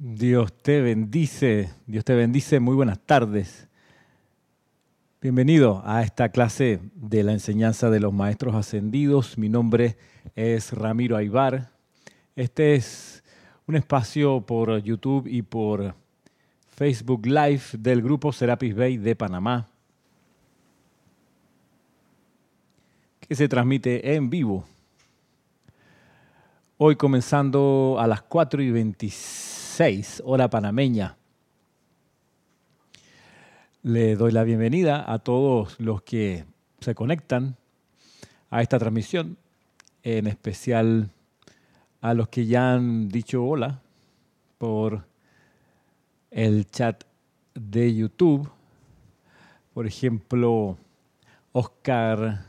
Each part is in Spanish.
Dios te bendice, Dios te bendice, muy buenas tardes. Bienvenido a esta clase de la enseñanza de los maestros ascendidos. Mi nombre es Ramiro Aybar. Este es un espacio por YouTube y por Facebook Live del grupo Serapis Bay de Panamá, que se transmite en vivo. Hoy comenzando a las 4 y 26 hora panameña. Le doy la bienvenida a todos los que se conectan a esta transmisión, en especial a los que ya han dicho hola por el chat de YouTube. Por ejemplo, Oscar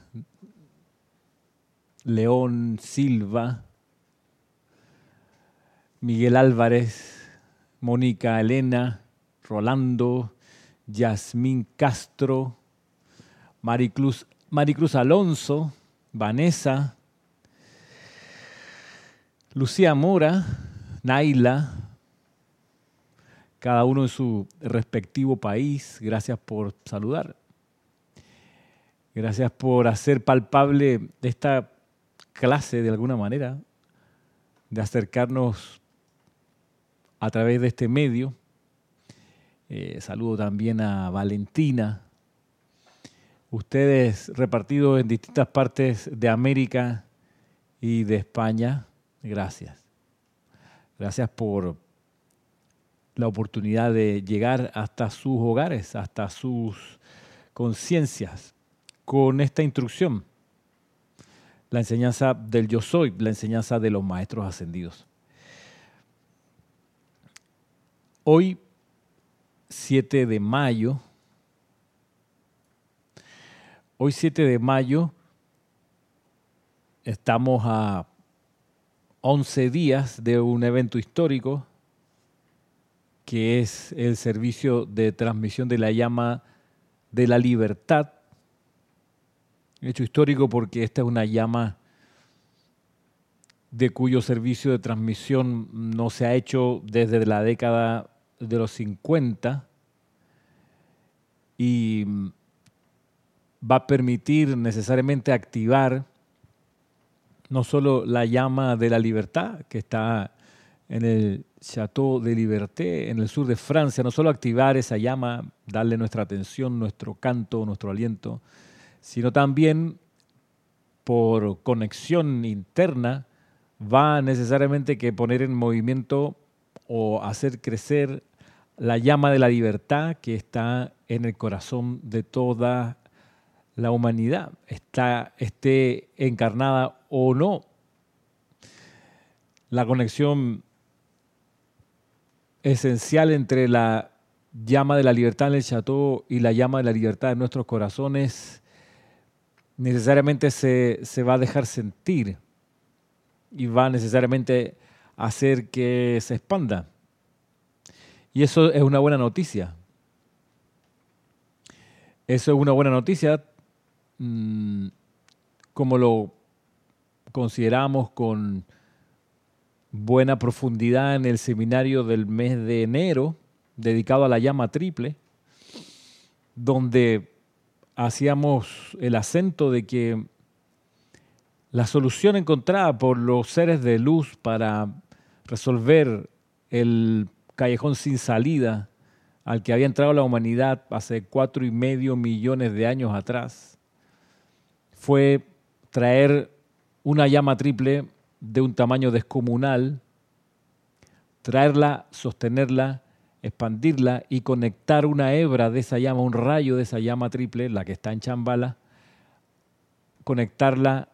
León Silva, Miguel Álvarez, Mónica Elena, Rolando, Yasmín Castro, Maricruz, Maricruz Alonso, Vanessa, Lucía Mora, Naila, cada uno en su respectivo país. Gracias por saludar. Gracias por hacer palpable esta clase de alguna manera, de acercarnos a través de este medio. Eh, saludo también a Valentina. Ustedes repartidos en distintas partes de América y de España, gracias. Gracias por la oportunidad de llegar hasta sus hogares, hasta sus conciencias, con esta instrucción, la enseñanza del yo soy, la enseñanza de los maestros ascendidos. Hoy, 7 de mayo, hoy 7 de mayo, estamos a 11 días de un evento histórico que es el servicio de transmisión de la llama de la libertad. Hecho histórico porque esta es una llama de cuyo servicio de transmisión no se ha hecho desde la década de los 50 y va a permitir necesariamente activar no solo la llama de la libertad que está en el Chateau de Liberté, en el sur de Francia, no solo activar esa llama, darle nuestra atención, nuestro canto, nuestro aliento, sino también por conexión interna va necesariamente que poner en movimiento o hacer crecer la llama de la libertad que está en el corazón de toda la humanidad, está, esté encarnada o no. La conexión esencial entre la llama de la libertad en el chateau y la llama de la libertad en nuestros corazones necesariamente se, se va a dejar sentir y va necesariamente a hacer que se expanda. Y eso es una buena noticia. Eso es una buena noticia, mm, como lo consideramos con buena profundidad en el seminario del mes de enero, dedicado a la llama triple, donde hacíamos el acento de que la solución encontrada por los seres de luz para resolver el callejón sin salida al que había entrado la humanidad hace cuatro y medio millones de años atrás fue traer una llama triple de un tamaño descomunal, traerla, sostenerla, expandirla y conectar una hebra de esa llama, un rayo de esa llama triple, la que está en Chambala, conectarla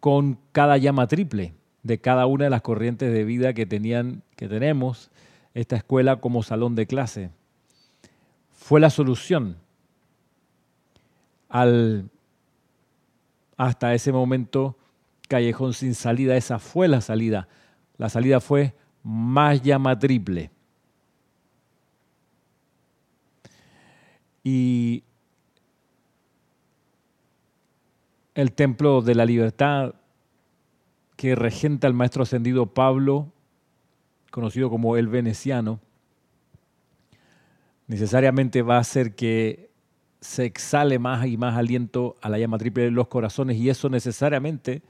con cada llama triple de cada una de las corrientes de vida que tenían, que tenemos esta escuela como salón de clase. Fue la solución al hasta ese momento callejón sin salida, esa fue la salida. La salida fue más llama triple. Y el templo de la libertad que regenta el maestro ascendido Pablo conocido como el veneciano, necesariamente va a hacer que se exhale más y más aliento a la llama triple de los corazones y eso necesariamente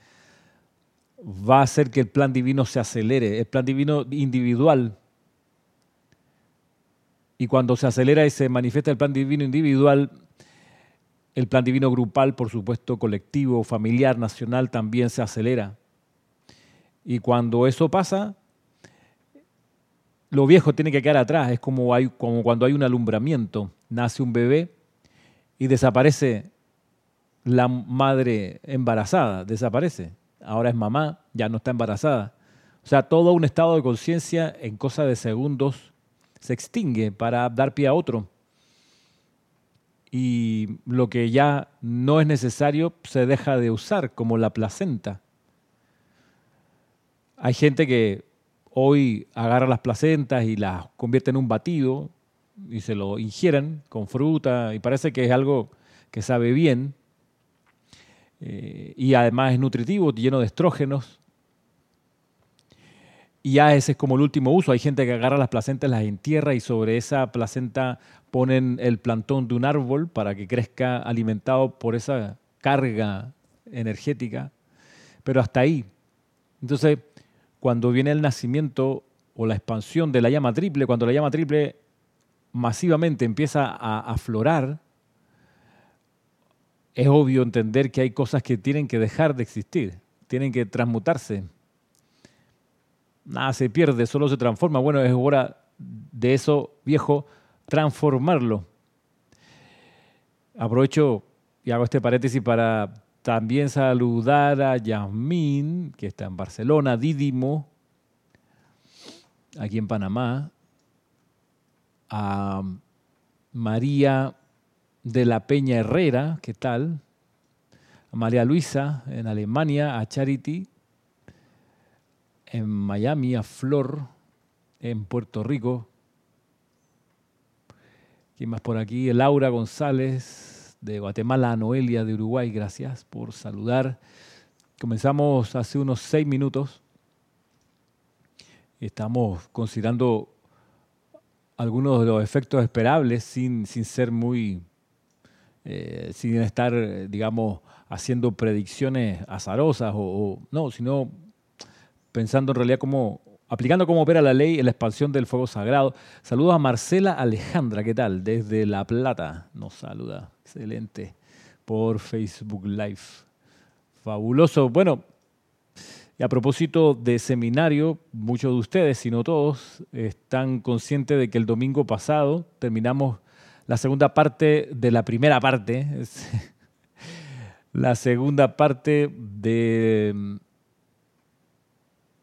va a hacer que el plan divino se acelere, el plan divino individual. Y cuando se acelera y se manifiesta el plan divino individual, el plan divino grupal, por supuesto, colectivo, familiar, nacional, también se acelera. Y cuando eso pasa, lo viejo tiene que quedar atrás. Es como, hay, como cuando hay un alumbramiento. Nace un bebé y desaparece la madre embarazada, desaparece. Ahora es mamá, ya no está embarazada. O sea, todo un estado de conciencia en cosa de segundos se extingue para dar pie a otro. Y lo que ya no es necesario se deja de usar, como la placenta. Hay gente que hoy agarra las placentas y las convierte en un batido y se lo ingieren con fruta y parece que es algo que sabe bien eh, y además es nutritivo, lleno de estrógenos. Y ya ese es como el último uso. Hay gente que agarra las placentas, las entierra y sobre esa placenta ponen el plantón de un árbol para que crezca alimentado por esa carga energética. Pero hasta ahí. Entonces, cuando viene el nacimiento o la expansión de la llama triple, cuando la llama triple masivamente empieza a aflorar, es obvio entender que hay cosas que tienen que dejar de existir, tienen que transmutarse. Nada se pierde, solo se transforma. Bueno, es hora de eso viejo transformarlo. Aprovecho y hago este paréntesis para también saludar a Yasmín, que está en Barcelona, Dídimo, aquí en Panamá, a María de la Peña Herrera, ¿qué tal? A María Luisa en Alemania, a Charity en Miami, a Flor en Puerto Rico. ¿Quién más por aquí? Laura González de Guatemala, Noelia de Uruguay, gracias por saludar. Comenzamos hace unos seis minutos. Estamos considerando algunos de los efectos esperables sin, sin ser muy, eh, sin estar, digamos, haciendo predicciones azarosas o, o, no, sino pensando en realidad cómo aplicando cómo opera la ley en la expansión del fuego sagrado. Saludos a Marcela Alejandra, ¿qué tal? Desde La Plata nos saluda. Excelente. Por Facebook Live. Fabuloso. Bueno, y a propósito de seminario, muchos de ustedes, si no todos, están conscientes de que el domingo pasado terminamos la segunda parte de la primera parte, la segunda parte de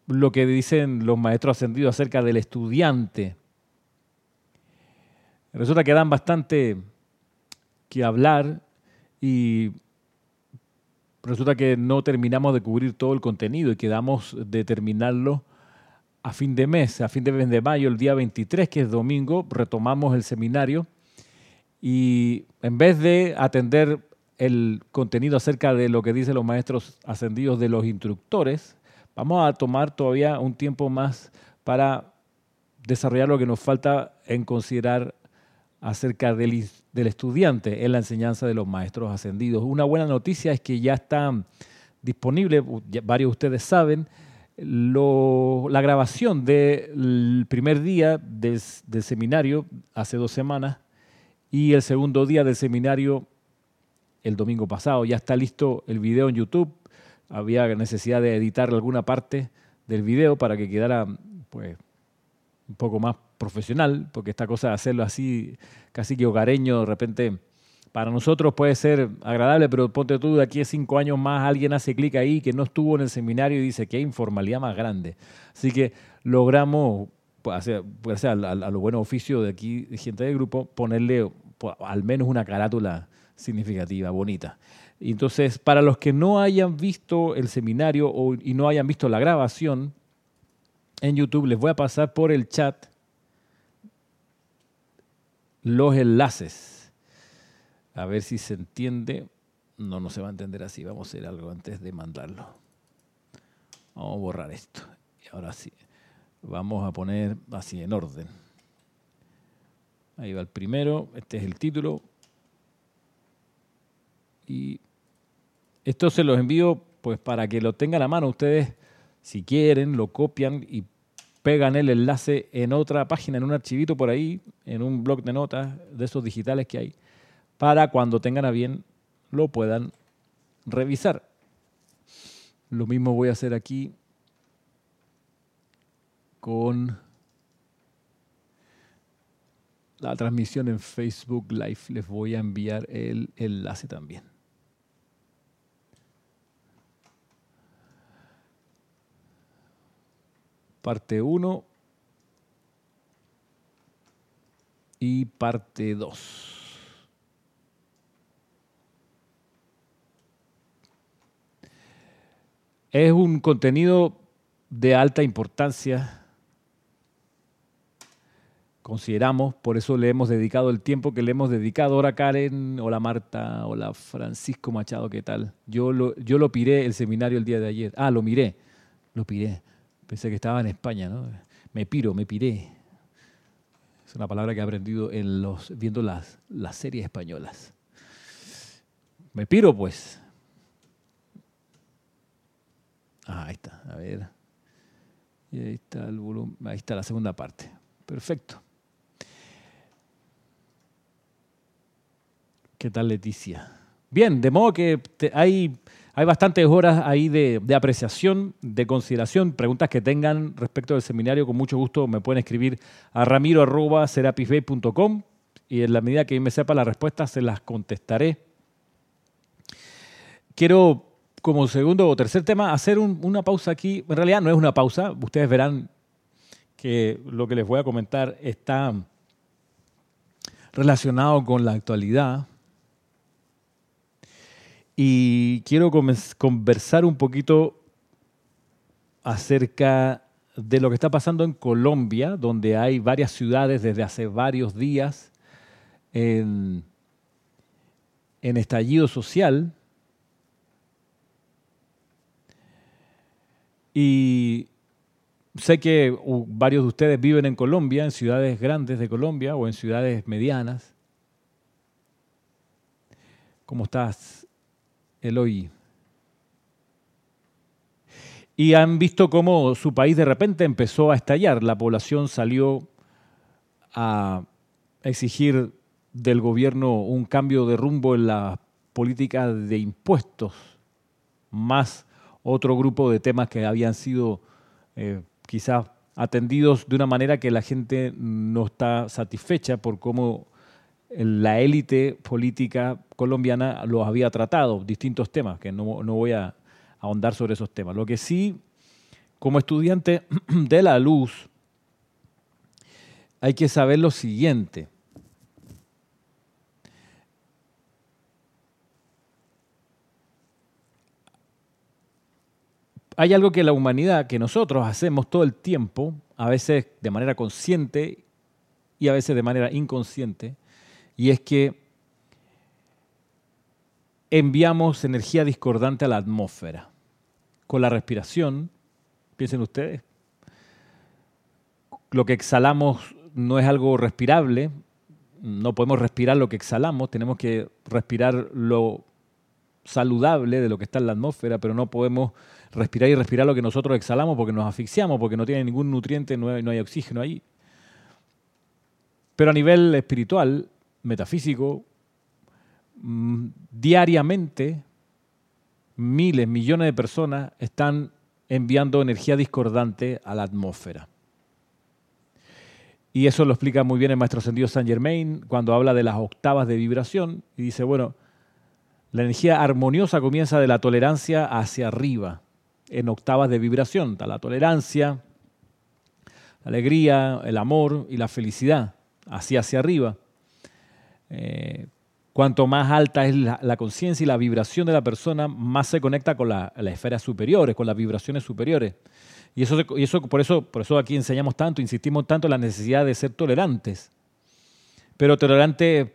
lo que dicen los maestros ascendidos acerca del estudiante. Resulta que dan bastante que hablar y resulta que no terminamos de cubrir todo el contenido y quedamos de terminarlo a fin de mes, a fin de mes de mayo, el día 23, que es domingo, retomamos el seminario y en vez de atender el contenido acerca de lo que dicen los maestros ascendidos de los instructores, Vamos a tomar todavía un tiempo más para desarrollar lo que nos falta en considerar acerca del, estudiante en la enseñanza de los maestros ascendidos. Una buena noticia es que ya está disponible, varios de ustedes saben, la grabación del primer día del seminario hace dos semanas y el segundo día del seminario el domingo pasado. Ya está listo el video en YouTube había necesidad de editar alguna parte del video para que quedara pues un poco más profesional, porque esta cosa de hacerlo así, casi que hogareño, de repente, para nosotros puede ser agradable, pero ponte tú, de aquí a cinco años más alguien hace clic ahí que no estuvo en el seminario y dice que hay informalidad más grande. Así que logramos, pues, hacer, pues, a, a, a, lo bueno oficio de aquí, gente del grupo, ponerle pues, al menos una carátula significativa, bonita. Entonces, para los que no hayan visto el seminario o, y no hayan visto la grabación en YouTube, les voy a pasar por el chat los enlaces. A ver si se entiende. No, no se va a entender así. Vamos a hacer algo antes de mandarlo. Vamos a borrar esto. Y ahora sí. Vamos a poner así en orden. Ahí va el primero, este es el título. Y esto se los envío pues para que lo tengan a mano. Ustedes, si quieren, lo copian y pegan el enlace en otra página, en un archivito por ahí, en un blog de notas de esos digitales que hay, para cuando tengan a bien lo puedan revisar. Lo mismo voy a hacer aquí con la transmisión en Facebook Live. Les voy a enviar el enlace también. Parte 1 y parte 2. Es un contenido de alta importancia, consideramos, por eso le hemos dedicado el tiempo que le hemos dedicado. Ahora Karen, hola Marta, hola Francisco Machado, ¿qué tal? Yo lo, yo lo piré el seminario el día de ayer. Ah, lo miré, lo piré. Pensé que estaba en España, ¿no? Me piro, me piré. Es una palabra que he aprendido en los, viendo las, las series españolas. Me piro, pues. Ah, ahí está, a ver. Y ahí está el volumen, ahí está la segunda parte. Perfecto. ¿Qué tal Leticia? Bien, de modo que hay, hay bastantes horas ahí de, apreciación, de consideración, preguntas que tengan respecto del seminario, con mucho gusto me pueden escribir a ramiro.serapisbay.com y en la medida que me sepa la respuesta se las contestaré. Quiero como segundo o tercer tema, hacer una pausa aquí. En realidad no es una pausa, ustedes verán que lo que les voy a comentar está relacionado con la actualidad. Y quiero conversar un poquito acerca de lo que está pasando en Colombia, donde hay varias ciudades desde hace varios días en, estallido social Y sé que varios de ustedes viven en Colombia, en ciudades grandes de Colombia o en ciudades medianas. ¿Cómo estás, Eloy? Y han visto cómo su país de repente empezó a estallar. La población salió a exigir del gobierno un cambio de rumbo en la política de impuestos, más otro grupo de temas que habían sido eh, quizás atendidos de una manera que la gente no está satisfecha por cómo la élite política colombiana los había tratado, distintos temas, que no, no voy a ahondar sobre esos temas. Lo que sí, como estudiante de la luz, hay que saber lo siguiente. hay algo que la humanidad, que nosotros hacemos todo el tiempo, a veces de manera consciente y a veces de manera inconsciente, y es que enviamos energía discordante a la atmósfera. Con la respiración, piensen ustedes, lo que exhalamos no es algo respirable, no podemos respirar lo que exhalamos, tenemos que respirar lo saludable de lo que está en la atmósfera, pero no podemos respirar y respirar lo que nosotros exhalamos porque nos asfixiamos, porque no tiene ningún nutriente, no hay, oxígeno ahí. Pero a nivel espiritual, metafísico, mm, diariamente miles, millones de personas están enviando energía discordante a la atmósfera. Y eso lo explica muy bien el maestro ascendido Saint Germain cuando habla de las octavas de vibración y dice, bueno, la energía armoniosa comienza de la tolerancia hacia arriba en octavas de vibración. Está la tolerancia, la alegría, el amor y la felicidad, así hacia arriba. Eh, cuanto más alta es la, conciencia y la vibración de la persona, más se conecta con las esferas superiores, con las vibraciones superiores. Y eso, y eso, por, eso, por eso aquí enseñamos tanto, insistimos tanto en la necesidad de ser tolerantes. Pero tolerante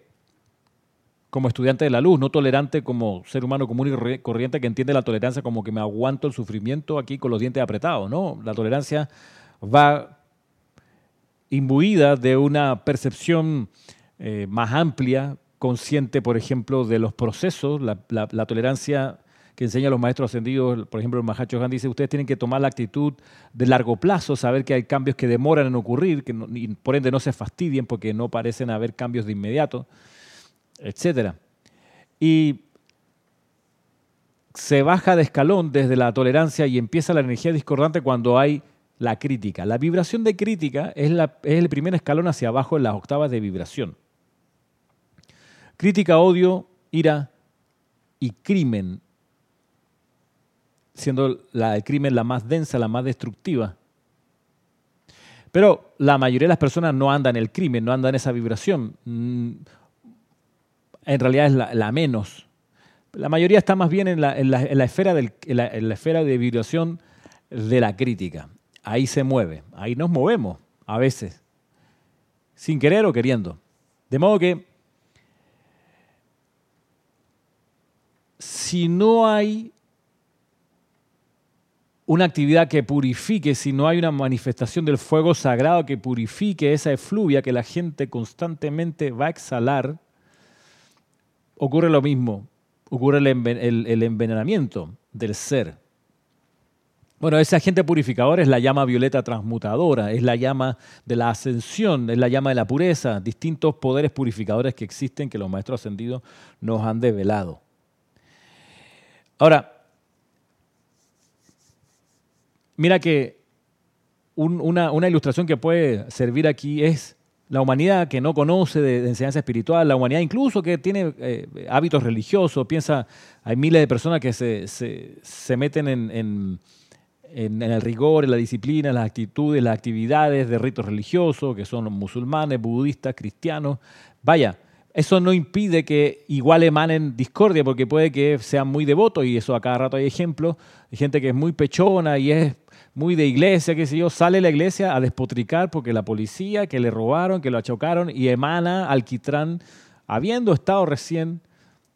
como estudiante de la luz, no tolerante como ser humano común y corriente que entiende la tolerancia como que me aguanto el sufrimiento aquí con los dientes apretados, ¿no? La tolerancia va imbuida de una percepción eh, más amplia, consciente, por ejemplo, de los procesos, la, tolerancia que enseña a los maestros ascendidos, por ejemplo, el Mahacho Han dice, ustedes tienen que tomar la actitud de largo plazo, saber que hay cambios que demoran en ocurrir, que y por ende no se fastidien porque no parecen haber cambios de inmediato, etc. Y se baja de escalón desde la tolerancia y empieza la energía discordante cuando hay la crítica. La vibración de crítica es el primer escalón hacia abajo en las octavas de vibración. Crítica, odio, ira y crimen, siendo la, el crimen la más densa, la más destructiva. Pero la mayoría de las personas no andan en el crimen, no andan en esa vibración. Mm, en realidad es la, menos. La mayoría está más bien en la, esfera del, en la esfera de vibración de la crítica. Ahí se mueve, ahí nos movemos a veces, sin querer o queriendo. De modo que si no hay una actividad que purifique, si no hay una manifestación del fuego sagrado que purifique esa efluvia que la gente constantemente va a exhalar, ocurre lo mismo, ocurre el, envenenamiento del ser. Bueno, ese agente purificador es la llama violeta transmutadora, es la llama de la ascensión, es la llama de la pureza, distintos poderes purificadores que existen que los maestros ascendidos nos han develado. Ahora, mira que una, ilustración que puede servir aquí es la humanidad que no conoce de, enseñanza espiritual, la humanidad incluso que tiene eh, hábitos religiosos, piensa, hay miles de personas que se, meten en, el rigor, en la disciplina, en las actitudes, las actividades de ritos religiosos, que son musulmanes, budistas, cristianos. Vaya, eso no impide que igual emanen discordia, porque puede que sean muy devotos, y eso a cada rato hay ejemplos, hay gente que es muy pechona y es muy de iglesia, qué sé yo, sale de la iglesia a despotricar porque la policía, que le robaron, que lo achocaron, y emana alquitrán, habiendo estado recién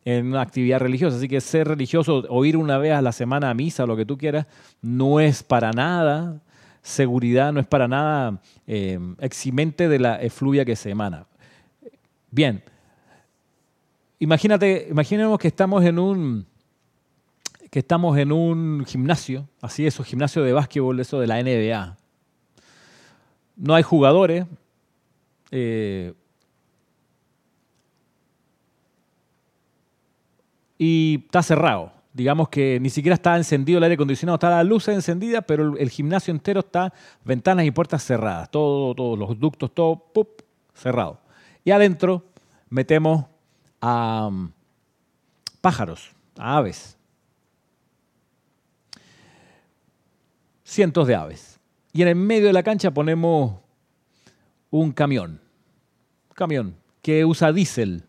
en una actividad religiosa. Así que ser religioso o ir una vez a la semana a misa, lo que tú quieras, no es para nada seguridad, no es para nada eh, eximente de la efluvia que se emana. Bien, imagínate, imaginemos que estamos en un que estamos en un gimnasio, así eso, gimnasio de básquetbol, eso de la NBA. No hay jugadores. Eh, y está cerrado. Digamos que ni siquiera está encendido el aire acondicionado, está la luz encendida, pero el, gimnasio entero está ventanas y puertas cerradas, todos los ductos, todo cerrado. Y adentro metemos a um, pájaros, a aves. Cientos de aves. Y en el medio de la cancha ponemos un camión. Camión que usa diésel,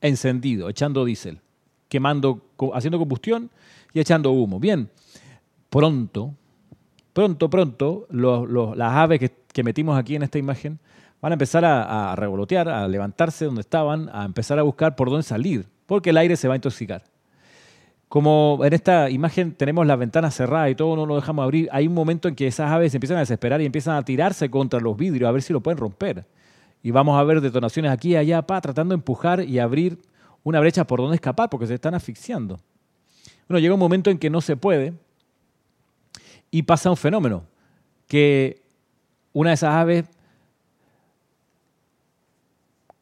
encendido, echando diésel, quemando, haciendo combustión y echando humo. Bien, pronto, pronto, pronto, las aves que metimos aquí en esta imagen van a empezar a, revolotear, a levantarse donde estaban, a empezar a buscar por dónde salir, porque el aire se va a intoxicar. Como en esta imagen tenemos las ventanas cerradas y todo no lo dejamos abrir, hay un momento en que esas aves empiezan a desesperar y empiezan a tirarse contra los vidrios a ver si lo pueden romper. Y vamos a ver detonaciones aquí y allá, pa, tratando de empujar y abrir una brecha por donde escapar porque se están asfixiando. Bueno, llega un momento en que no se puede y pasa un fenómeno, que una de esas aves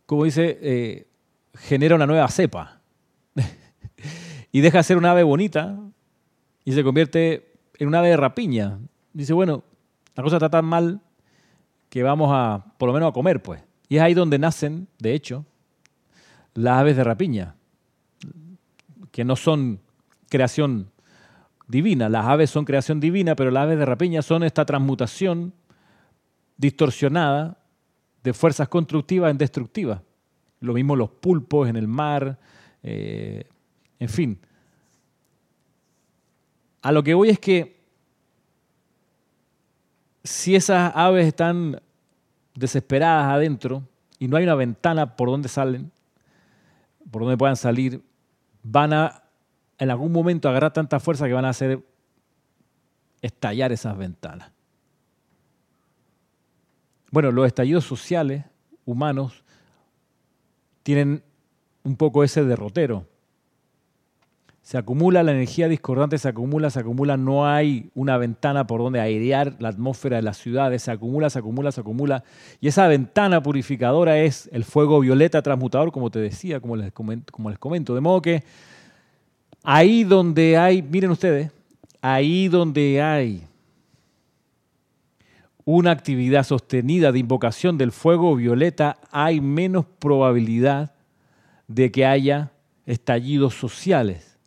como dice, eh, genera una nueva cepa. y deja de ser una ave bonita y se convierte en una ave de rapiña. Dice, bueno, la cosa está tan mal que vamos a, por lo menos a comer, pues. Y es ahí donde nacen, de hecho, las aves de rapiña, que no son creación divina. Las aves son creación divina, pero las aves de rapiña son esta transmutación distorsionada de fuerzas constructivas en destructivas. Lo mismo los pulpos en el mar, eh, en fin. A lo que voy es que si esas aves están desesperadas adentro y no hay una ventana por donde salen, por donde puedan salir, van a en algún momento agarrar tanta fuerza que van a hacer estallar esas ventanas. Bueno, los estallidos sociales humanos tienen un poco ese derrotero. Se acumula la energía discordante, se acumula, se acumula, no hay una ventana por donde airear la atmósfera de las ciudades, se acumula, se acumula, se acumula. Y esa ventana purificadora es el fuego violeta transmutador, como te decía, como les comento. Como les comento. De modo que ahí donde hay, miren ustedes, ahí donde hay una actividad sostenida de invocación del fuego violeta, hay menos probabilidad de que haya estallidos sociales.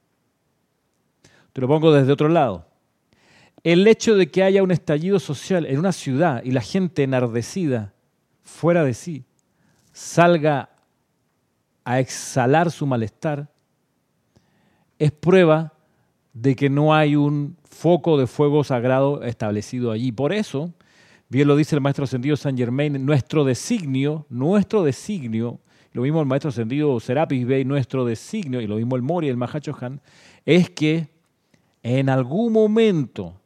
Te lo pongo desde otro lado. El hecho de que haya un estallido social en una ciudad y la gente enardecida, fuera de sí, salga a exhalar su malestar, es prueba de que no hay un foco de fuego sagrado establecido allí. Por eso, bien lo dice el maestro ascendido San Germain, nuestro designio, nuestro designio lo mismo el maestro ascendido Serapis Bey, nuestro designio, y lo mismo el Mori, el Mahachohan, es que en algún momento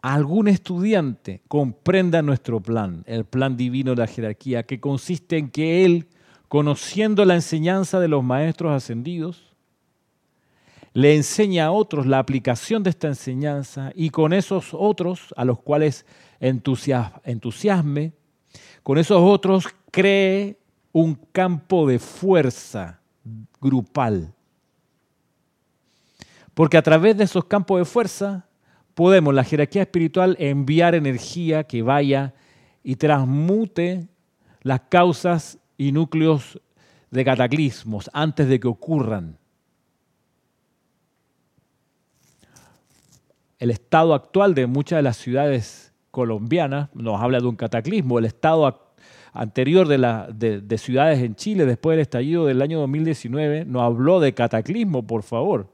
algún estudiante comprenda nuestro plan, el plan divino de la jerarquía, que consiste en que él, conociendo la enseñanza de los maestros ascendidos, le enseña a otros la aplicación de esta enseñanza y con esos otros a los cuales entusiasme, con esos otros cree un campo de fuerza grupal. Porque a través de esos campos de fuerza podemos, la jerarquía espiritual, enviar energía que vaya y transmute las causas y núcleos de cataclismos antes de que ocurran. El estado actual de muchas de las ciudades colombianas nos habla de un cataclismo. El estado anterior de, la, de, ciudades en Chile después del estallido del año 2019 no habló de cataclismo, por favor.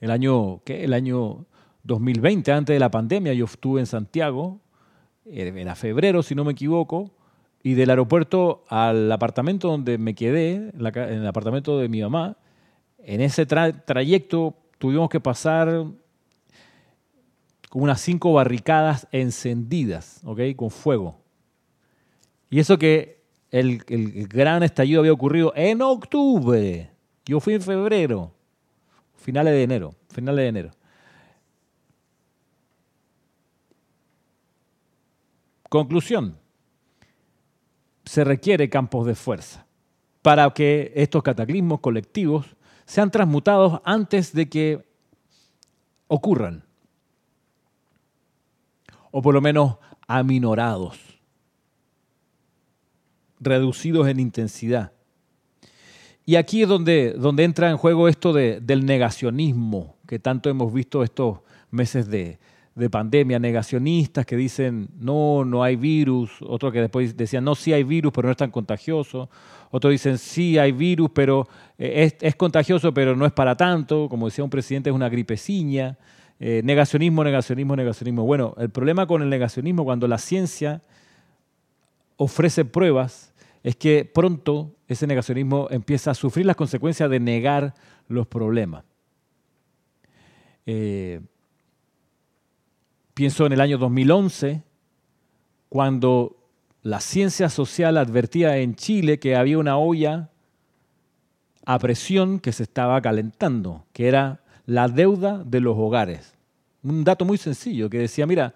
El año, ¿qué? El año 2020, antes de la pandemia, yo estuve en Santiago, eh, era febrero, si no me equivoco, y del aeropuerto al apartamento donde me quedé, en el apartamento de mi mamá, en ese trayecto tuvimos que pasar con unas cinco barricadas encendidas, ¿ok? Con fuego. Y eso que el, gran estallido había ocurrido en octubre. Yo fui en febrero, finales de enero, finales de enero. Conclusión, se requiere campos de fuerza para que estos cataclismos colectivos sean transmutados antes de que ocurran, o por lo menos aminorados reducidos en intensidad. Y aquí es donde, donde entra en juego esto del negacionismo, que tanto hemos visto estos meses de, pandemia, negacionistas que dicen, no, no hay virus, otros que después decían, no, sí hay virus, pero no es tan contagioso, otros dicen, sí hay virus, pero eh, es, es contagioso, pero no es para tanto, como decía un presidente, es una gripeciña. Eh, negacionismo, negacionismo, negacionismo. Bueno, el problema con el negacionismo, cuando la ciencia ofrece pruebas es que pronto ese negacionismo empieza a sufrir las consecuencias de negar los problemas. Eh, pienso en el año 2011, cuando la ciencia social advertía en Chile que había una olla a presión que se estaba calentando, que era la deuda de los hogares. Un dato muy sencillo que decía, mira,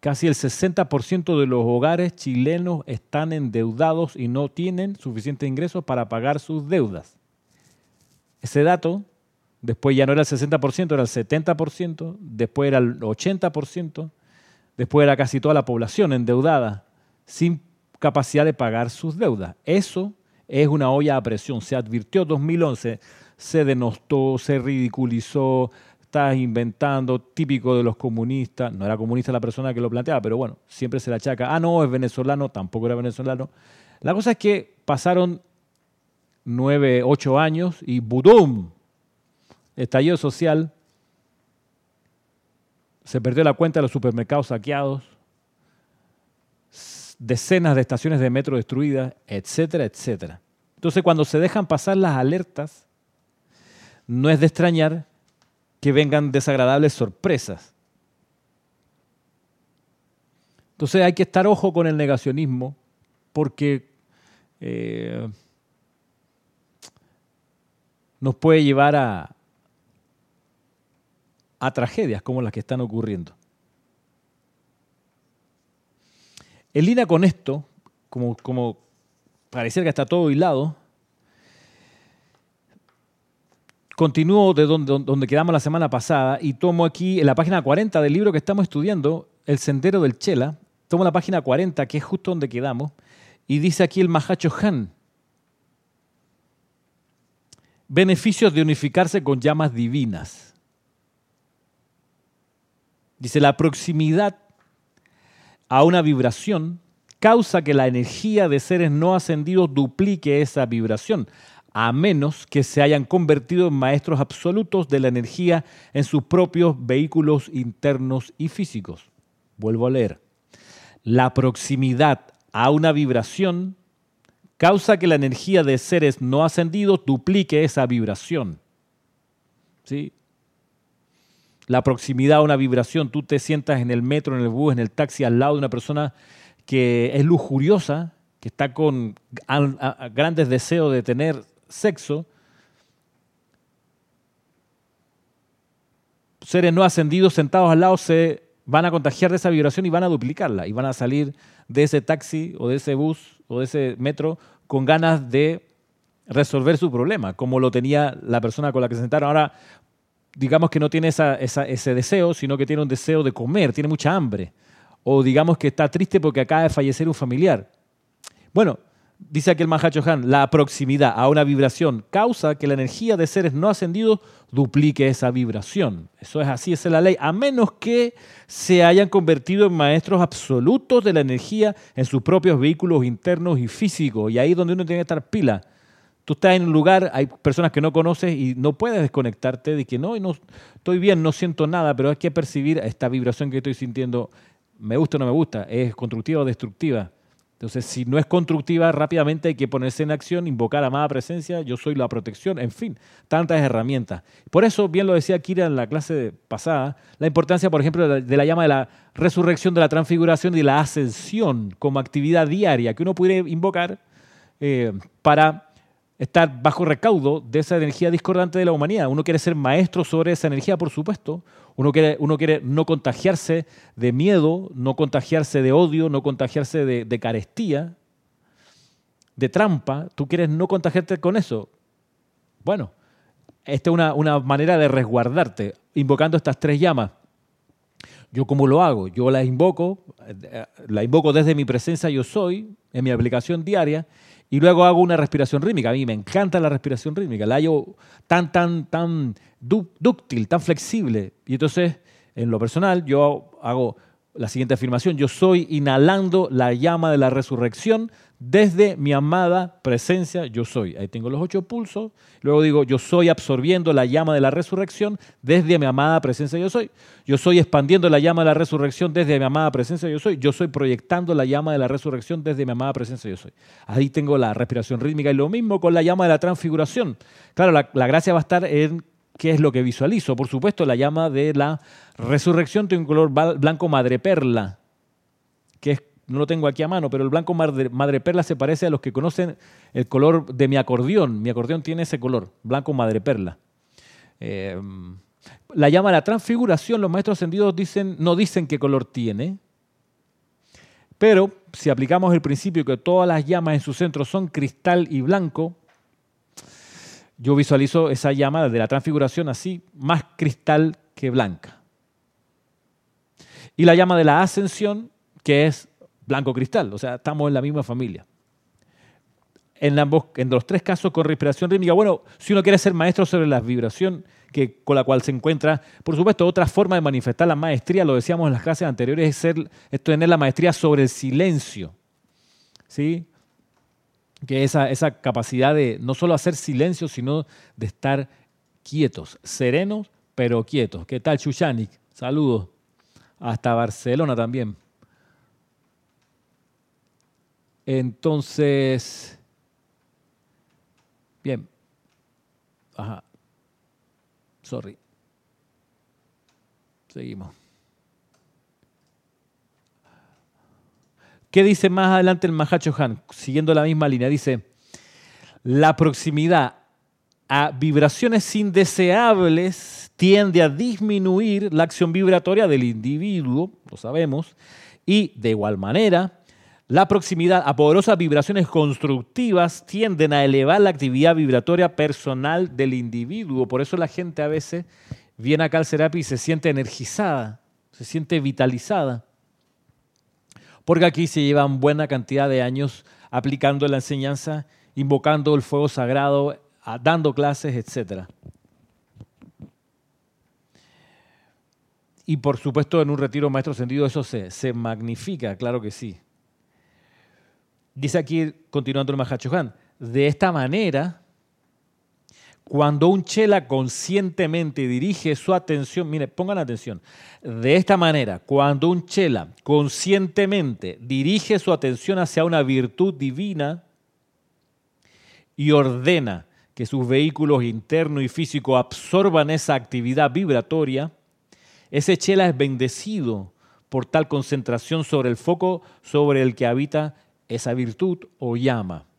Casi el 60% de los hogares chilenos están endeudados y no tienen suficientes ingresos para pagar sus deudas. Ese dato, después ya no era el 60%, era el 70%, después era el 80%, después era casi toda la población endeudada, sin capacidad de pagar sus deudas. Eso es una olla a presión. Se advirtió 2011, se denostó, se ridiculizó, estás inventando, típico de los comunistas. No era comunista la persona que lo planteaba, pero bueno, siempre se la achaca. Ah, no, es venezolano, tampoco era venezolano. La cosa es que pasaron nueve, ocho años y ¡budum! Estallido social. Se perdió la cuenta de los supermercados saqueados, decenas de estaciones de metro destruidas, etcétera, etcétera. Entonces, cuando se dejan pasar las alertas, no es de extrañar que vengan desagradables sorpresas. Entonces hay que estar ojo con el negacionismo porque eh, nos puede llevar a, a tragedias como las que están ocurriendo. En línea con esto, como, como parecer que está todo hilado, continúo de donde, donde, quedamos la semana pasada y tomo aquí en la página 40 del libro que estamos estudiando, El Sendero del Chela, tomo la página 40, que es justo donde quedamos, y dice aquí el Mahacho Han, beneficios de unificarse con llamas divinas. Dice, la proximidad a una vibración causa que la energía de seres no ascendidos duplique esa vibración, a menos que se hayan convertido en maestros absolutos de la energía en sus propios vehículos internos y físicos. Vuelvo a leer. La proximidad a una vibración causa que la energía de seres no ascendidos duplique esa vibración. ¿Sí? la proximidad a una vibración, tú te sientas en el metro, en el bus, en el taxi al lado de una persona que es lujuriosa, que está con grandes deseos de tener sexo, seres no ascendidos sentados al lado se van a contagiar de esa vibración y van a duplicarla y van a salir de ese taxi o de ese bus o de ese metro con ganas de resolver su problema, como lo tenía la persona con la que se sentaron. Ahora, digamos que no tiene ese deseo, sino que tiene un deseo de comer, tiene mucha hambre. O digamos que está triste porque acaba de fallecer un familiar. Bueno, dice aquí el Mahacho Han, la proximidad a una vibración causa que la energía de seres no ascendidos duplique esa vibración. Eso es así, esa es la ley, a menos que se hayan convertido en maestros absolutos de la energía en sus propios vehículos internos y físicos. Y ahí es donde uno tiene que estar pila Tú estás en un lugar, hay personas que no conoces y no puedes desconectarte de que no, no estoy bien, no siento nada, pero hay que percibir esta vibración que estoy sintiendo, me gusta o no me gusta, es constructiva o destructiva. Entonces, si no es constructiva, rápidamente hay que ponerse en acción, invocar amada presencia, yo soy la protección, en fin, tantas herramientas. Por eso, bien lo decía Kira en la clase pasada, la importancia, por ejemplo, de la, llama de la resurrección, de la transfiguración y la ascensión como actividad diaria que uno puede invocar eh, para estar bajo recaudo de esa energía discordante de la humanidad. Uno quiere ser maestro sobre esa energía, por supuesto. Uno quiere, uno quiere no contagiarse de miedo, no contagiarse de odio, no contagiarse de, carestía, de trampa. Tú quieres no contagiarte con eso. Bueno, esta es una, una manera de resguardarte, invocando estas tres llamas. ¿Yo cómo lo hago? Yo las invoco, eh, la invoco desde mi presencia yo soy, en mi aplicación diaria, y luego hago una respiración rítmica. A mí me encanta la respiración rítmica. La hallo tan, tan, tan dúctil, tan flexible. Y entonces, en lo personal, yo hago la siguiente afirmación. Yo soy inhalando la llama de la resurrección desde mi amada presencia yo soy. Ahí tengo los ocho pulsos. Luego digo, yo soy absorbiendo la llama de la resurrección desde mi amada presencia yo soy. Yo soy expandiendo la llama de la resurrección desde mi amada presencia yo soy. Yo soy proyectando la llama de la resurrección desde mi amada presencia yo soy. Ahí tengo la respiración rítmica y lo mismo con la llama de la transfiguración. Claro, la, la gracia va a estar en qué es lo que visualizo. Por supuesto, la llama de la resurrección tiene un color blanco madreperla, que no lo tengo aquí a mano, pero el blanco madreperla se parece a los que conocen el color de mi acordeón. Mi acordeón tiene ese color, blanco madreperla. Eh, la llama la transfiguración, los maestros ascendidos dicen, no dicen qué color tiene, pero si aplicamos el principio que todas las llamas en su centro son cristal y blanco, yo visualizo esa llama de la transfiguración así, más cristal que blanca. Y la llama de la ascensión, que es blanco cristal, o sea, estamos en la misma familia. En, ambos, en los tres casos con respiración rítmica, bueno, si uno quiere ser maestro sobre la vibración que, con la cual se encuentra, por supuesto, otra forma de manifestar la maestría, lo decíamos en las clases anteriores, es, ser, es tener la maestría sobre el silencio. ¿Sí? Que esa, esa capacidad de no solo hacer silencio, sino de estar quietos, serenos, pero quietos. ¿Qué tal, Chuchanik? Saludos. Hasta Barcelona también. Entonces, bien. Ajá. Sorry. Seguimos. ¿Qué dice más adelante el Mahacho Han? Siguiendo la misma línea, dice, la proximidad a vibraciones indeseables tiende a disminuir la acción vibratoria del individuo, lo sabemos, y de igual manera, la proximidad a poderosas vibraciones constructivas tienden a elevar la actividad vibratoria personal del individuo. Por eso la gente a veces viene acá al Serapi y se siente energizada, se siente vitalizada. Porque aquí se llevan buena cantidad de años aplicando la enseñanza, invocando el fuego sagrado, dando clases, etc. Y por supuesto en un retiro maestro sentido eso se, se magnifica, claro que sí. Dice aquí, continuando el Mahachohan, de esta manera, cuando un chela conscientemente dirige su atención, mire, pongan atención, de esta manera, cuando un chela conscientemente dirige su atención hacia una virtud divina y ordena que sus vehículos interno y físico absorban esa actividad vibratoria, ese chela es bendecido por tal concentración sobre el foco sobre el que habita esa virtud o llama.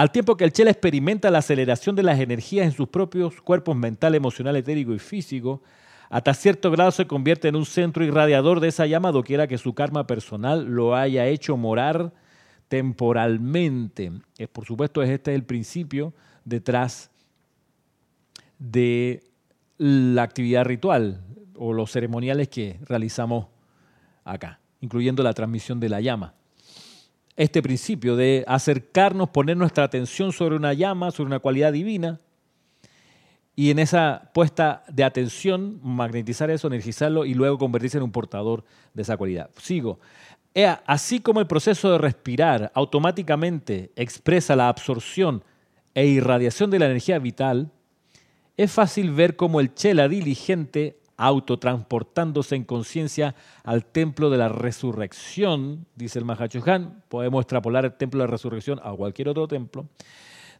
Al tiempo que el chela experimenta la aceleración de las energías en sus propios cuerpos mental, emocional, etérico y físico, hasta cierto grado se convierte en un centro irradiador de esa llama, doquiera que su karma personal lo haya hecho morar temporalmente. Por supuesto, este es el principio detrás de la actividad ritual o los ceremoniales que realizamos acá, incluyendo la transmisión de la llama. Este principio de acercarnos, poner nuestra atención sobre una llama, sobre una cualidad divina, y en esa puesta de atención, magnetizar eso, energizarlo y luego convertirse en un portador de esa cualidad. Sigo. Así como el proceso de respirar automáticamente expresa la absorción e irradiación de la energía vital, es fácil ver cómo el chela diligente, autotransportándose en conciencia al templo de la resurrección, dice el Mahachohan, podemos extrapolar el templo de la resurrección a cualquier otro templo,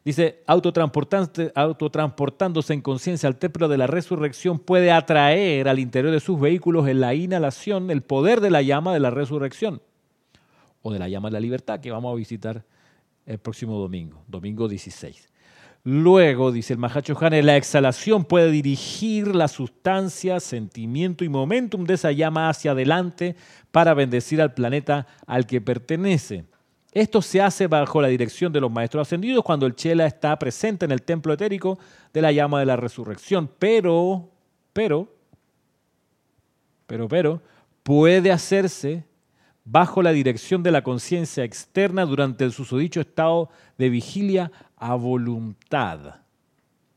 dice, autotransportándose en conciencia al templo de la resurrección puede atraer al interior de sus vehículos en la inhalación el poder de la llama de la resurrección o de la llama de la libertad que vamos a visitar el próximo domingo, domingo 16. Luego, dice el Mahacho Han, la exhalación puede dirigir la sustancia, sentimiento y momentum de esa llama hacia adelante para bendecir al planeta al que pertenece. Esto se hace bajo la dirección de los maestros ascendidos cuando el Chela está presente en el templo etérico de la llama de la resurrección. Pero, pero, pero, pero, puede hacerse bajo la dirección de la conciencia externa durante el susodicho estado de vigilia a voluntad.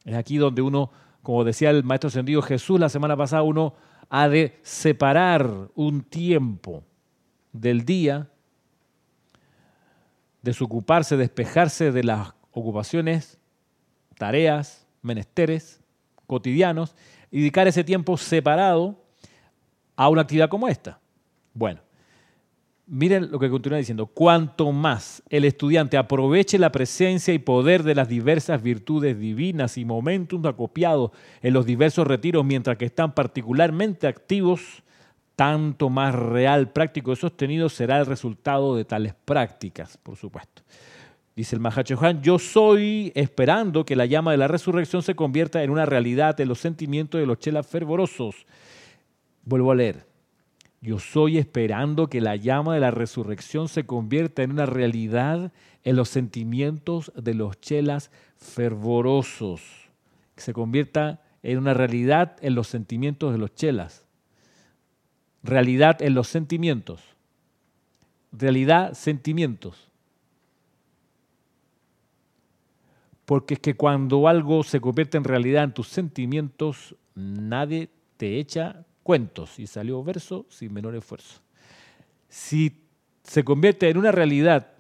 Es aquí donde uno, como decía el Maestro Ascendido Jesús la semana pasada, uno ha de separar un tiempo del día, desocuparse, despejarse de las ocupaciones, tareas, menesteres cotidianos y dedicar ese tiempo separado a una actividad como esta. Bueno, Miren lo que continúa diciendo, cuanto más el estudiante aproveche la presencia y poder de las diversas virtudes divinas y momentos acopiados en los diversos retiros mientras que están particularmente activos, tanto más real, práctico y sostenido será el resultado de tales prácticas, por supuesto. Dice el Mahachohan, yo soy esperando que la llama de la resurrección se convierta en una realidad en los sentimientos de los chelas fervorosos. Vuelvo a leer yo soy esperando que la llama de la resurrección se convierta en una realidad en los sentimientos de los chelas fervorosos, que se convierta en una realidad en los sentimientos de los chelas. Realidad en los sentimientos. Realidad, sentimientos. Porque es que cuando algo se convierte en realidad en tus sentimientos, nadie te echa cuentos y salió verso sin menor esfuerzo. Si se convierte en una realidad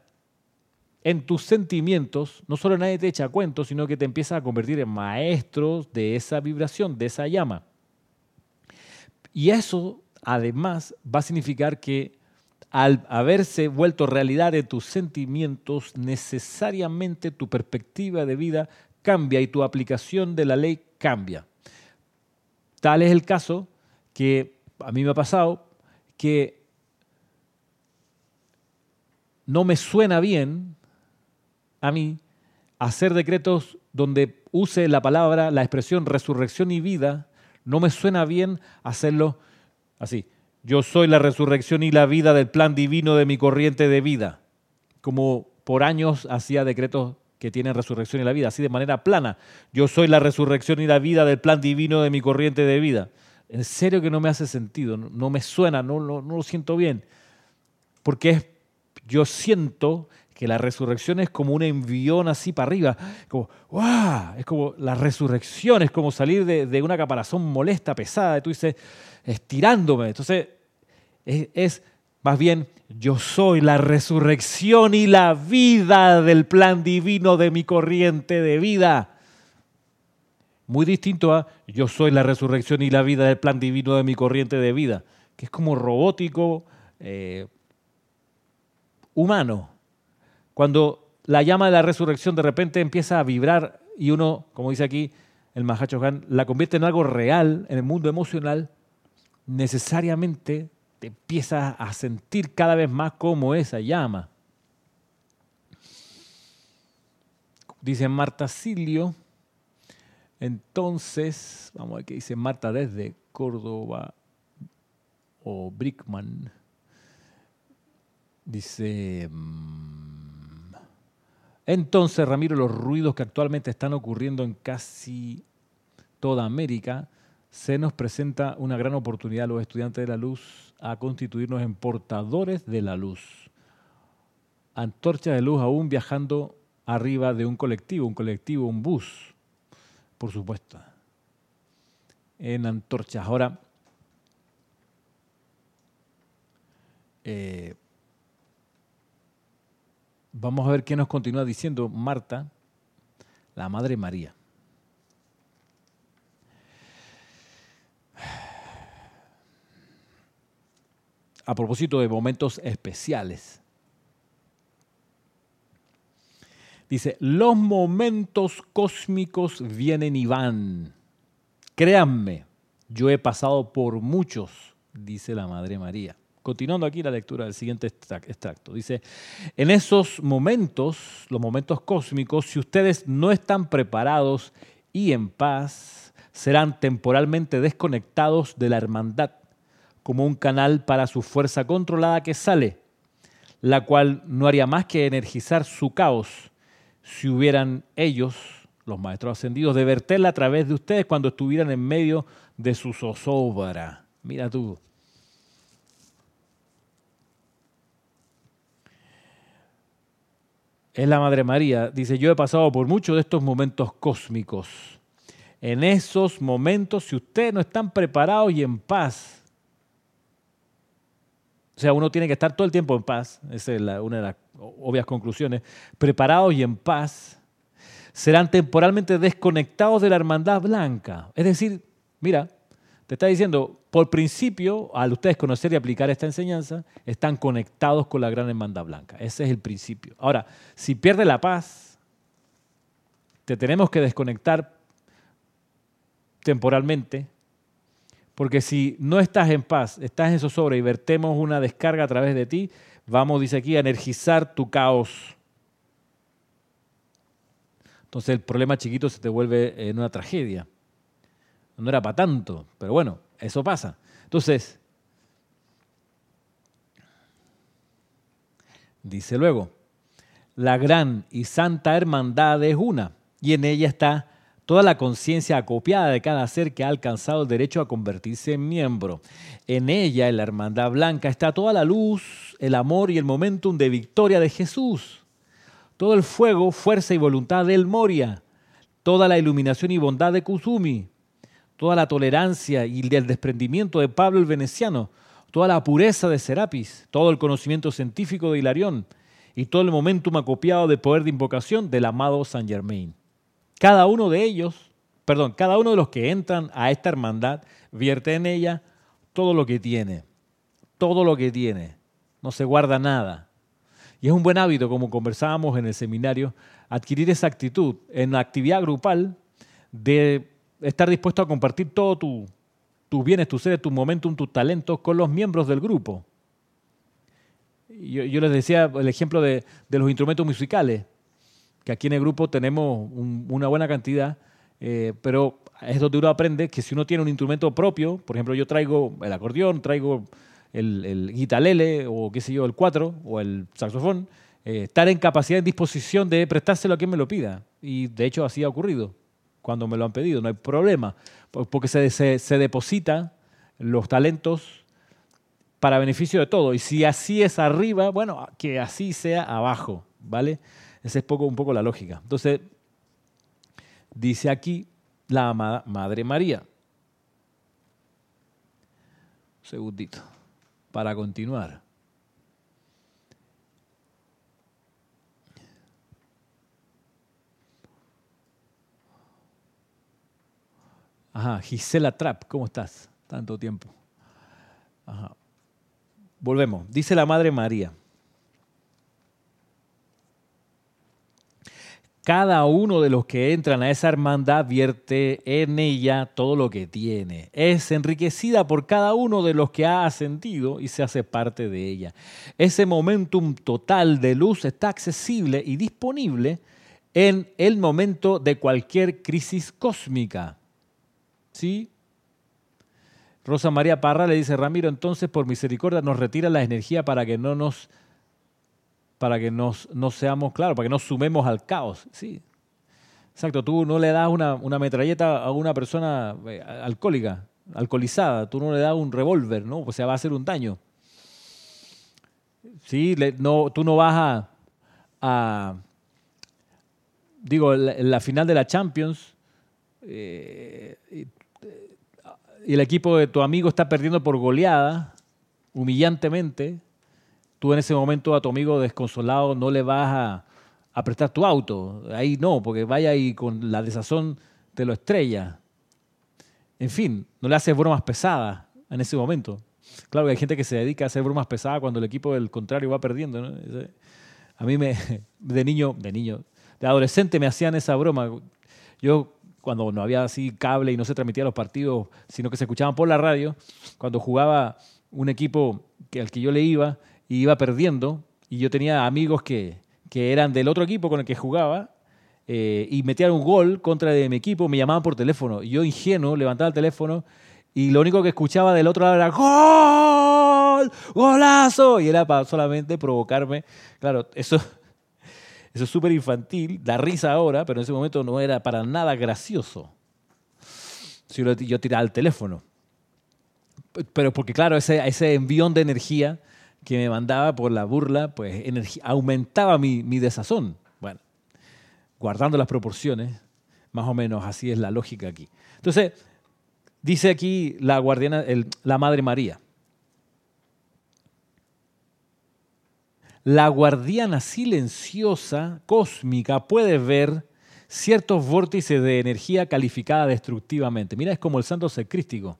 en tus sentimientos, no solo nadie te echa cuentos, sino que te empieza a convertir en maestros de esa vibración, de esa llama. Y eso, además, va a significar que al haberse vuelto realidad de tus sentimientos, necesariamente tu perspectiva de vida cambia y tu aplicación de la ley cambia. Tal es el caso que a mí me ha pasado que no me suena bien a mí hacer decretos donde use la palabra, la expresión resurrección y vida, no me suena bien hacerlo así. Yo soy la resurrección y la vida del plan divino de mi corriente de vida. Como por años hacía decretos que tienen resurrección y la vida, así de manera plana. Yo soy la resurrección y la vida del plan divino de mi corriente de vida. En serio que no me hace sentido, no, me suena, no, no, lo siento bien. Porque yo siento que la resurrección es como un envión así para arriba, como, ¡wow! Es como la resurrección, es como salir de, una caparazón molesta, pesada, y tú dices, estirándome. Entonces, es, más bien, yo soy la resurrección y la vida del plan divino de mi corriente de vida. Muy distinto a yo soy la resurrección y la vida del plan divino de mi corriente de vida, que es como robótico, eh, humano. Cuando la llama de la resurrección de repente empieza a vibrar y uno, como dice aquí el Mahacho la convierte en algo real en el mundo emocional, necesariamente te empiezas a sentir cada vez más como esa llama. Dice Marta Silio, entonces, vamos a ver qué dice Marta desde Córdoba o Brickman. Dice, mm, entonces Ramiro, los ruidos que actualmente están ocurriendo en casi toda América, se nos presenta una gran oportunidad a los estudiantes de la luz a constituirnos en portadores de la luz. Antorcha de luz aún viajando arriba de un colectivo, un colectivo, un bus, por supuesto, en antorchas. Ahora, eh, Vamos a ver qué nos continúa diciendo Marta, la Madre María. A propósito de momentos especiales. Dice, los momentos cósmicos vienen y van. Créanme, yo he pasado por muchos, dice la Madre María. Continuando aquí la lectura del siguiente extracto. Dice, en esos momentos, los momentos cósmicos, si ustedes no están preparados y en paz, serán temporalmente desconectados de la hermandad, como un canal para su fuerza controlada que sale, la cual no haría más que energizar su caos si hubieran ellos, los maestros ascendidos, de verterla a través de ustedes cuando estuvieran en medio de su zozobra. Mira tú, es la Madre María. Dice, yo he pasado por muchos de estos momentos cósmicos. En esos momentos, si ustedes no están preparados y en paz, o sea, uno tiene que estar todo el tiempo en paz, esa es una de las obvias conclusiones, preparados y en paz, serán temporalmente desconectados de la hermandad blanca. Es decir, mira, te está diciendo, por principio, al ustedes conocer y aplicar esta enseñanza, están conectados con la gran hermandad blanca. Ese es el principio. Ahora, si pierde la paz, te tenemos que desconectar temporalmente, porque si no estás en paz, estás en zozobra y vertemos una descarga a través de ti, vamos, dice aquí, a energizar tu caos. Entonces el problema chiquito se te vuelve en una tragedia. No era para tanto, pero bueno, eso pasa. Entonces, dice luego, la gran y santa hermandad es una, y en ella está toda la conciencia acopiada de cada ser que ha alcanzado el derecho a convertirse en miembro. En ella, en la hermandad blanca, está toda la luz, el amor y el momentum de victoria de Jesús. Todo el fuego, fuerza y voluntad del Moria. Toda la iluminación y bondad de Kusumi toda la tolerancia y el desprendimiento de Pablo el Veneciano, toda la pureza de Serapis, todo el conocimiento científico de Hilarión y todo el momentum acopiado de poder de invocación del amado Saint Germain. Cada uno de ellos, perdón, cada uno de los que entran a esta hermandad vierte en ella todo lo que tiene, todo lo que tiene, no se guarda nada. Y es un buen hábito, como conversábamos en el seminario, adquirir esa actitud en la actividad grupal de estar dispuesto a compartir todo tu, tus bienes, tus seres, tu momentum, tus talentos con los miembros del grupo. yo, les decía el ejemplo de, los instrumentos musicales, que aquí en el grupo tenemos una buena cantidad, eh, pero es donde uno aprende que si uno tiene un instrumento propio, por ejemplo, yo traigo el acordeón, traigo el, el guitalele o qué sé yo, el cuatro o el saxofón, eh, estar en capacidad y disposición de prestárselo a quien me lo pida. Y de hecho así ha ocurrido cuando me lo han pedido, no hay problema, porque se, se, se deposita los talentos para beneficio de todo. Y si así es arriba, bueno, que así sea abajo, ¿vale? Esa es un poco la lógica. Entonces, dice aquí la Madre María. Un segundito, para continuar. Ajá, Gisela Trapp, ¿cómo estás? Tanto tiempo. Ajá. Volvemos. Dice la Madre María. Cada uno de los que entran a esa hermandad vierte en ella todo lo que tiene. Es enriquecida por cada uno de los que ha ascendido y se hace parte de ella. Ese momentum total de luz está accesible y disponible en el momento de cualquier crisis cósmica. ¿Sí? Rosa María Parra le dice, Ramiro, entonces por misericordia nos retira la energía para que no nos, para que nos, no seamos, claros, para que no sumemos al caos. Sí. Exacto, tú no le das una, metralleta a una persona eh, alcohólica, alcoholizada, tú no le das un revólver, ¿no? Pues se va a hacer un daño. Sí, no, tú no vas a, digo, en la, final de la Champions, eh, y el equipo de tu amigo está perdiendo por goleada, humillantemente, tú en ese momento a tu amigo desconsolado no le vas a, prestar tu auto. Ahí no, porque vaya y con la desazón te lo estrella. En fin, no le haces bromas pesadas en ese momento. Claro que hay gente que se dedica a hacer bromas pesadas cuando el equipo del contrario va perdiendo. A mí me, de niño, de niño, de adolescente me hacían esa broma. Yo cuando no había así cable y no se transmitían los partidos, sino que se escuchaban por la radio, cuando jugaba un equipo que, al que yo le iba y iba perdiendo, y yo tenía amigos que, que eran del otro equipo con el que jugaba, eh, y metían un gol contra de mi equipo, me llamaban por teléfono. Yo, ingenuo, levantaba el teléfono y lo único que escuchaba del otro lado era ¡Gol! ¡Golazo! Y era para solamente provocarme. Claro, eso eso es súper infantil, da risa ahora, pero en ese momento no era para nada gracioso. Si yo tiraba el teléfono. Pero porque, claro, ese, ese envión de energía que me mandaba por la burla, pues aumentaba mi, mi desazón. Bueno, guardando las proporciones, más o menos así es la lógica aquí. Entonces, dice aquí la guardiana, la Madre María. la guardiana silenciosa cósmica puede ver ciertos vórtices de energía calificada destructivamente. Mira, es como el santo secrístico.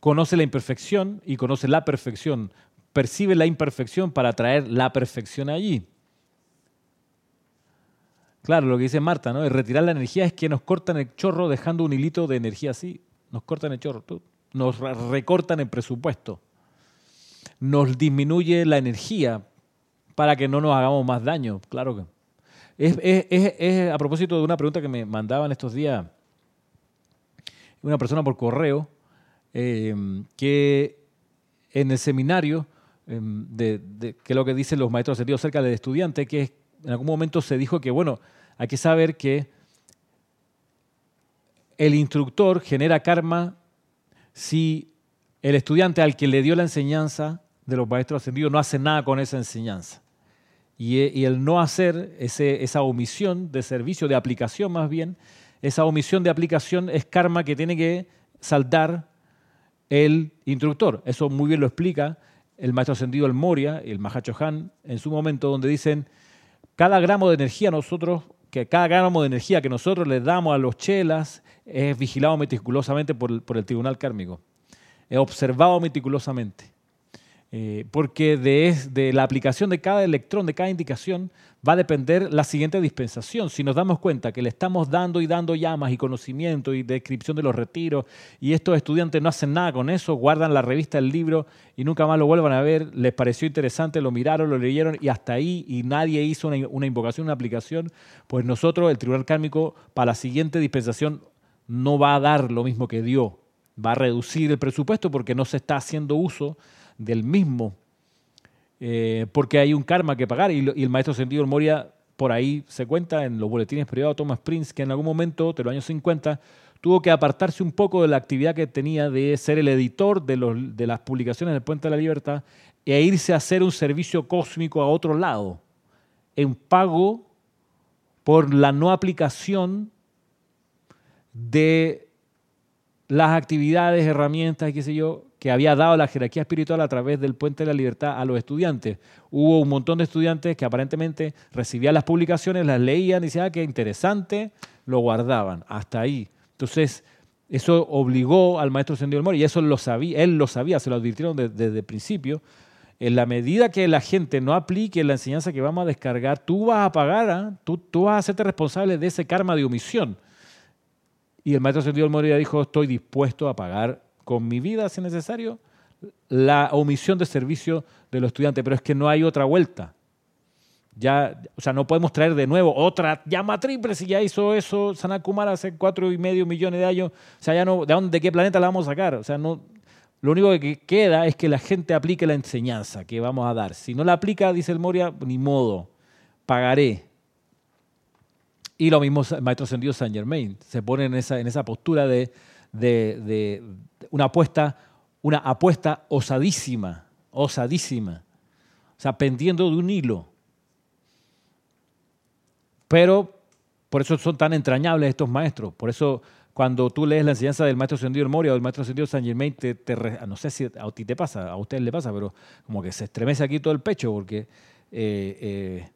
Conoce la imperfección y conoce la perfección. Percibe la imperfección para traer la perfección allí. Claro, lo que dice Marta, ¿no? El retirar la energía es que nos cortan el chorro dejando un hilito de energía así. Nos cortan el chorro, nos recortan el presupuesto nos disminuye la energía para que no nos hagamos más daño. Claro que. Es, a propósito de una pregunta que me mandaban estos días una persona por correo, eh, que en el seminario, em, de, que es lo que dicen los maestros sentidos cerca del estudiante, que en algún momento se dijo que, bueno, hay que saber que el instructor genera karma si el estudiante al que le dio la enseñanza de los maestros ascendidos no hace nada con esa enseñanza. Y, el no hacer esa omisión de servicio, de aplicación más bien, esa omisión de aplicación es karma que tiene que saldar el instructor. Eso muy bien lo explica el maestro ascendido el Moria el Mahacho Han en su momento, donde dicen, cada gramo de energía nosotros, que cada gramo de energía que nosotros le damos a los chelas es vigilado meticulosamente por el, por el tribunal kármico, es observado meticulosamente. Eh, porque de, de, la aplicación de cada electrón, de cada indicación, va a depender la siguiente dispensación. Si nos damos cuenta que le estamos dando y dando llamas y conocimiento y descripción de los retiros, y estos estudiantes no hacen nada con eso, guardan la revista, el libro y nunca más lo vuelvan a ver, les pareció interesante, lo miraron, lo leyeron y hasta ahí, y nadie hizo una, una invocación, una aplicación, pues nosotros, el Tribunal Kármico, para la siguiente dispensación no va a dar lo mismo que dio, va a reducir el presupuesto porque no se está haciendo uso del mismo, eh, porque hay un karma que pagar. Y, el maestro Sentido Moria, por ahí se cuenta en los boletines privados Thomas Prince, que en algún momento, de los años 50, tuvo que apartarse un poco de la actividad que tenía de ser el editor de, los, de las publicaciones del Puente de la Libertad e irse a hacer un servicio cósmico a otro lado, en pago por la no aplicación de las actividades, herramientas qué sé yo, que había dado la jerarquía espiritual a través del Puente de la Libertad a los estudiantes. Hubo un montón de estudiantes que aparentemente recibían las publicaciones, las leían y decían, ah, qué interesante, lo guardaban. Hasta ahí. Entonces, eso obligó al maestro Sendido del Mori, y eso lo sabía, él lo sabía, se lo advirtieron desde, el principio. En la medida que la gente no aplique la enseñanza que vamos a descargar, tú vas a pagar, ¿ah? tú, tú vas a hacerte responsable de ese karma de omisión. Y el maestro Sendido del Moria dijo, estoy dispuesto a pagar con mi vida, si es necesario, la omisión de servicio de los estudiantes, pero es que no hay otra vuelta. Ya, o sea, no podemos traer de nuevo otra llama triple si ya hizo eso Sanakumar hace cuatro y medio millones de años. O sea, ya no, ¿de, dónde, qué planeta la vamos a sacar? O sea, no, lo único que queda es que la gente aplique la enseñanza que vamos a dar. Si no la aplica, dice el Moria, ni modo, pagaré. Y lo mismo el maestro ascendido Saint Germain. Se pone en esa, en esa postura de, de, una apuesta, una apuesta osadísima, osadísima. O sea, pendiendo de un hilo. Pero por eso son tan entrañables estos maestros. Por eso cuando tú lees la enseñanza del maestro ascendido Moria o del maestro ascendido San Germain, te, no sé si a ti te pasa, a usted le pasa, pero como que se estremece aquí todo el pecho porque eh,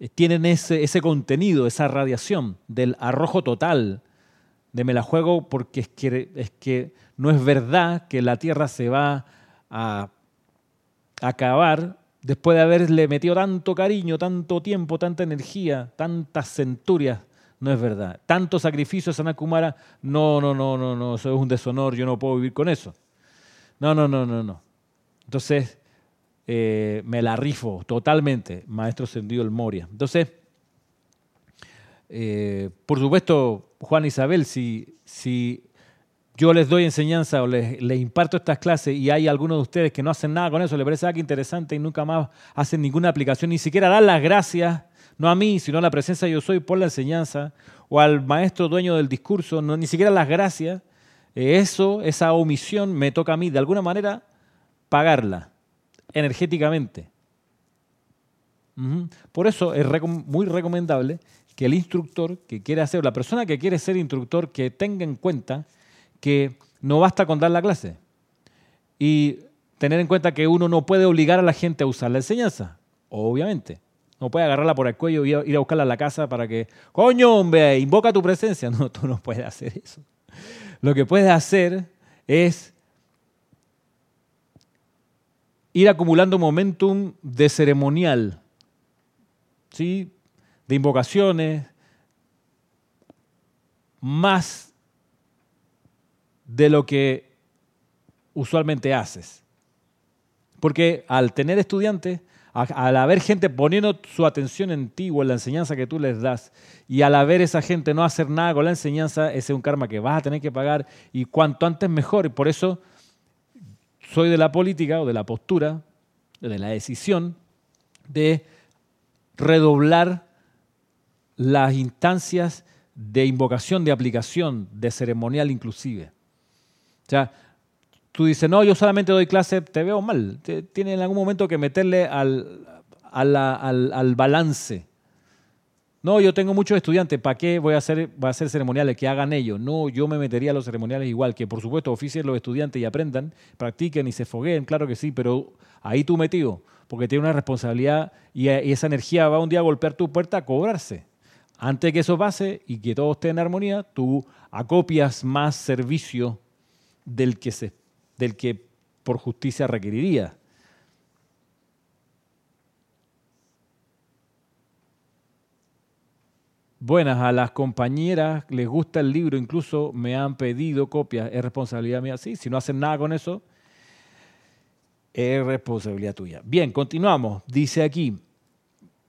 eh, tienen ese, ese contenido, esa radiación del arrojo total, de me la juego porque es que, es que no es verdad que la Tierra se va a acabar después de haberle metido tanto cariño, tanto tiempo, tanta energía, tantas centurias. No es verdad. Tanto sacrificio a Sanakumara, no, no, no, no, no, eso es un deshonor, yo no puedo vivir con eso. No, no, no, no, no. Entonces, eh, me la rifo totalmente, maestro Sendido el Moria. Entonces, eh, por supuesto, Juan Isabel, si, si yo les doy enseñanza o les, imparto estas clases y hay algunos de ustedes que no hacen nada con eso, les parece algo interesante y nunca más hacen ninguna aplicación, ni siquiera dan las gracias, no a mí, sino a la presencia yo soy por la enseñanza, o al maestro dueño del discurso, no, ni siquiera las gracias, eh, eso, esa omisión me toca a mí, de alguna manera, pagarla energéticamente. Por eso es muy recomendable que el instructor que quiere hacer, la persona que quiere ser instructor, que tenga en cuenta que no basta con dar la clase y tener en cuenta que uno no puede obligar a la gente a usar la enseñanza, obviamente. No puede agarrarla por el cuello y ir a buscarla a la casa para que, coño, hombre, invoca tu presencia. No, tú no puedes hacer eso. Lo que puedes hacer es ir acumulando momentum de ceremonial, ¿sí? De invocaciones, más de lo que usualmente haces. Porque al tener estudiantes, al haber gente poniendo su atención en ti o en la enseñanza que tú les das, y al haber esa gente no hacer nada con la enseñanza, ese es un karma que vas a tener que pagar y cuanto antes mejor. Y por eso soy de la política o de la postura, de la decisión de redoblar las instancias de invocación, de aplicación, de ceremonial inclusive. O sea, tú dices, no, yo solamente doy clase, te veo mal. Tienes en algún momento que meterle al, al balance no, yo tengo muchos estudiantes, ¿para qué voy a hacer, a hacer ceremoniales? Que hagan ellos. No, yo me metería a los ceremoniales igual, que por supuesto oficien los estudiantes y aprendan, practiquen y se fogueen, claro que sí, pero ahí tú metido, porque tiene una responsabilidad y, esa energía va un día a golpear tu puerta a cobrarse. Antes que eso pase y que todo esté en armonía, tú acopias más servicio del que, del que por justicia requeriría. Buenas, a las compañeras les gusta el libro, incluso me han pedido copias, es responsabilidad mía. Sí, si no hacen nada con eso, es responsabilidad tuya. Bien, continuamos. Dice aquí,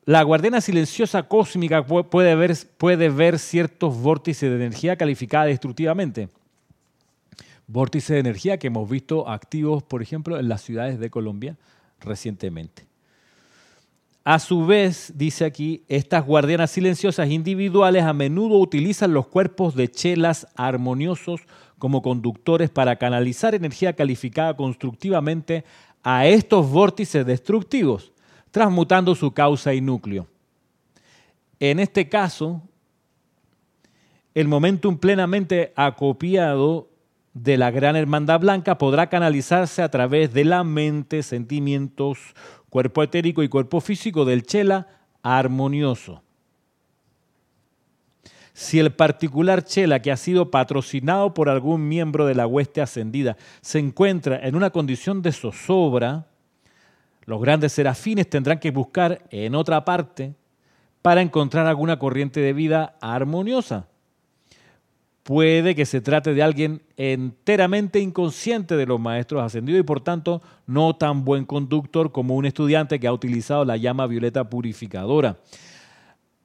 la guardiana silenciosa cósmica puede ver, puede ver ciertos vórtices de energía calificada destructivamente. Vórtices de energía que hemos visto activos, por ejemplo, en las ciudades de Colombia recientemente. A su vez, dice aquí, estas guardianas silenciosas individuales a menudo utilizan los cuerpos de chelas armoniosos como conductores para canalizar energía calificada constructivamente a estos vórtices destructivos, transmutando su causa y núcleo. En este caso, el momentum plenamente acopiado de la gran hermandad blanca podrá canalizarse a través de la mente, sentimientos, cuerpo etérico y cuerpo físico del chela armonioso. Si el particular chela que ha sido patrocinado por algún miembro de la hueste ascendida se encuentra en una condición de zozobra, los grandes serafines tendrán que buscar en otra parte para encontrar alguna corriente de vida armoniosa puede que se trate de alguien enteramente inconsciente de los maestros ascendidos y por tanto no tan buen conductor como un estudiante que ha utilizado la llama violeta purificadora.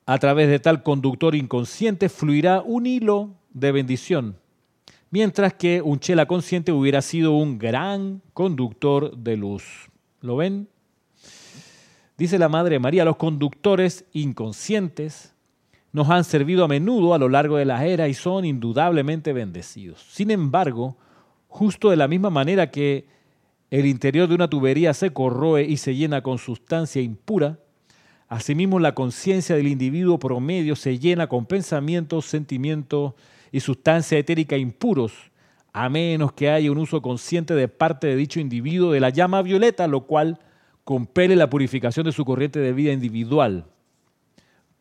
A través de tal conductor inconsciente fluirá un hilo de bendición, mientras que un chela consciente hubiera sido un gran conductor de luz. ¿Lo ven? Dice la Madre María, los conductores inconscientes nos han servido a menudo a lo largo de las eras y son indudablemente bendecidos. Sin embargo, justo de la misma manera que el interior de una tubería se corroe y se llena con sustancia impura, asimismo la conciencia del individuo promedio se llena con pensamientos, sentimientos y sustancia etérica impuros, a menos que haya un uso consciente de parte de dicho individuo de la llama violeta, lo cual compele la purificación de su corriente de vida individual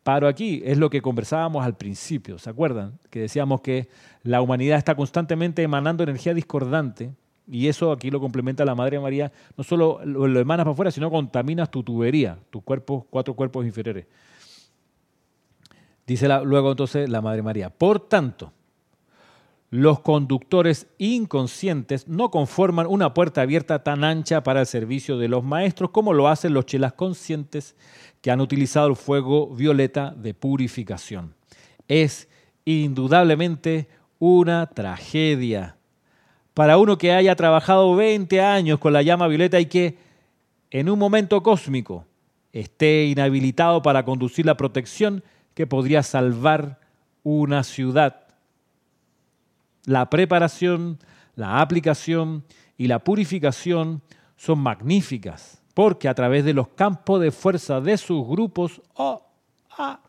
paro aquí, es lo que conversábamos al principio, ¿se acuerdan? Que decíamos que la humanidad está constantemente emanando energía discordante y eso aquí lo complementa la Madre María, no solo lo, emanas para afuera, sino contaminas tu tubería, tus cuerpos, cuatro cuerpos inferiores. Dice luego entonces la Madre María, por tanto, los conductores inconscientes no conforman una puerta abierta tan ancha para el servicio de los maestros como lo hacen los chelas conscientes que han utilizado el fuego violeta de purificación. Es indudablemente una tragedia. Para uno que haya trabajado 20 años con la llama violeta y que en un momento cósmico esté inhabilitado para conducir la protección que podría salvar una ciudad la preparación, la aplicación y la purificación son magníficas, porque a través de los campos de fuerza de sus grupos, oh, ah,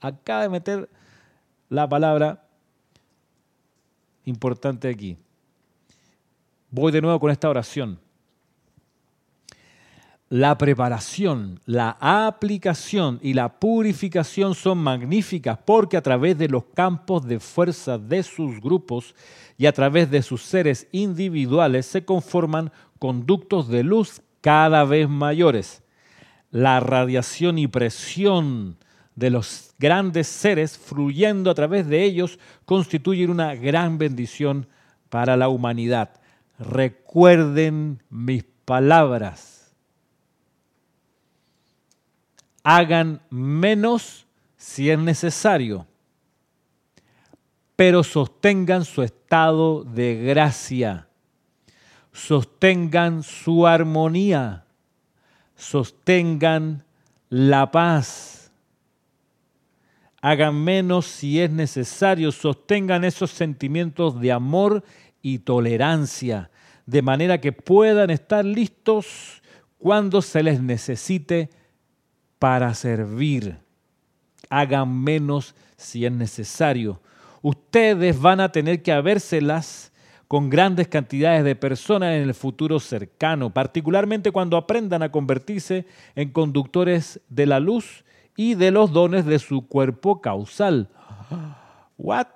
acaba de meter la palabra importante aquí. Voy de nuevo con esta oración la preparación, la aplicación y la purificación son magníficas porque a través de los campos de fuerza de sus grupos y a través de sus seres individuales se conforman conductos de luz cada vez mayores. La radiación y presión de los grandes seres fluyendo a través de ellos constituyen una gran bendición para la humanidad. Recuerden mis palabras hagan menos si es necesario, pero sostengan su estado de gracia, sostengan su armonía, sostengan la paz. Hagan menos si es necesario, sostengan esos sentimientos de amor y tolerancia, de manera que puedan estar listos cuando se les necesite para servir. Hagan menos si es necesario. Ustedes van a tener que habérselas con grandes cantidades de personas en el futuro cercano, particularmente cuando aprendan a convertirse en conductores de la luz y de los dones de su cuerpo causal. ¿What?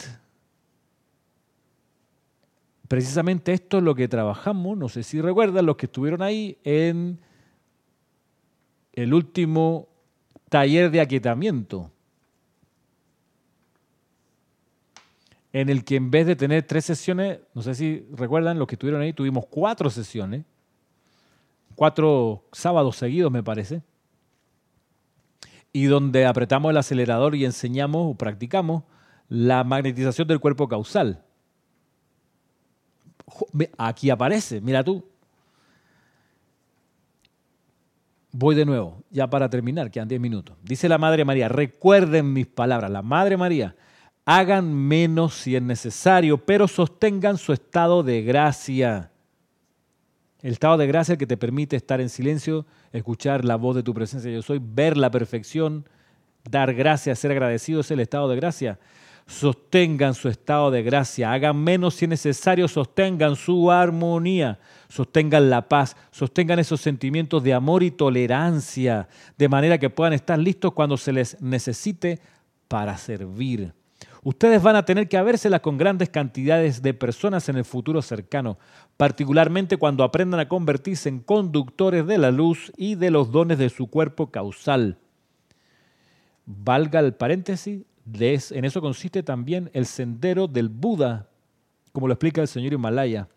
Precisamente esto es lo que trabajamos, no sé si recuerdan los que estuvieron ahí en el último taller de aquietamiento. en el que en vez de tener tres sesiones, no sé si recuerdan los que estuvieron ahí, tuvimos cuatro sesiones, cuatro sábados seguidos me parece, y donde apretamos el acelerador y enseñamos o practicamos la magnetización del cuerpo causal. Aquí aparece, mira tú. Voy de nuevo, ya para terminar, quedan 10 minutos. Dice la Madre María, recuerden mis palabras, la Madre María, hagan menos si es necesario, pero sostengan su estado de gracia. El estado de gracia que te permite estar en silencio, escuchar la voz de tu presencia yo soy, ver la perfección, dar gracias, ser agradecido es el estado de gracia. Sostengan su estado de gracia, hagan menos si es necesario, sostengan su armonía, sostengan la paz, sostengan esos sentimientos de amor y tolerancia, de manera que puedan estar listos cuando se les necesite para servir. Ustedes van a tener que habérselas con grandes cantidades de personas en el futuro cercano, particularmente cuando aprendan a convertirse en conductores de la luz y de los dones de su cuerpo causal. Valga el paréntesis, en eso consiste también el sendero del Buda, como lo explica el señor Himalaya.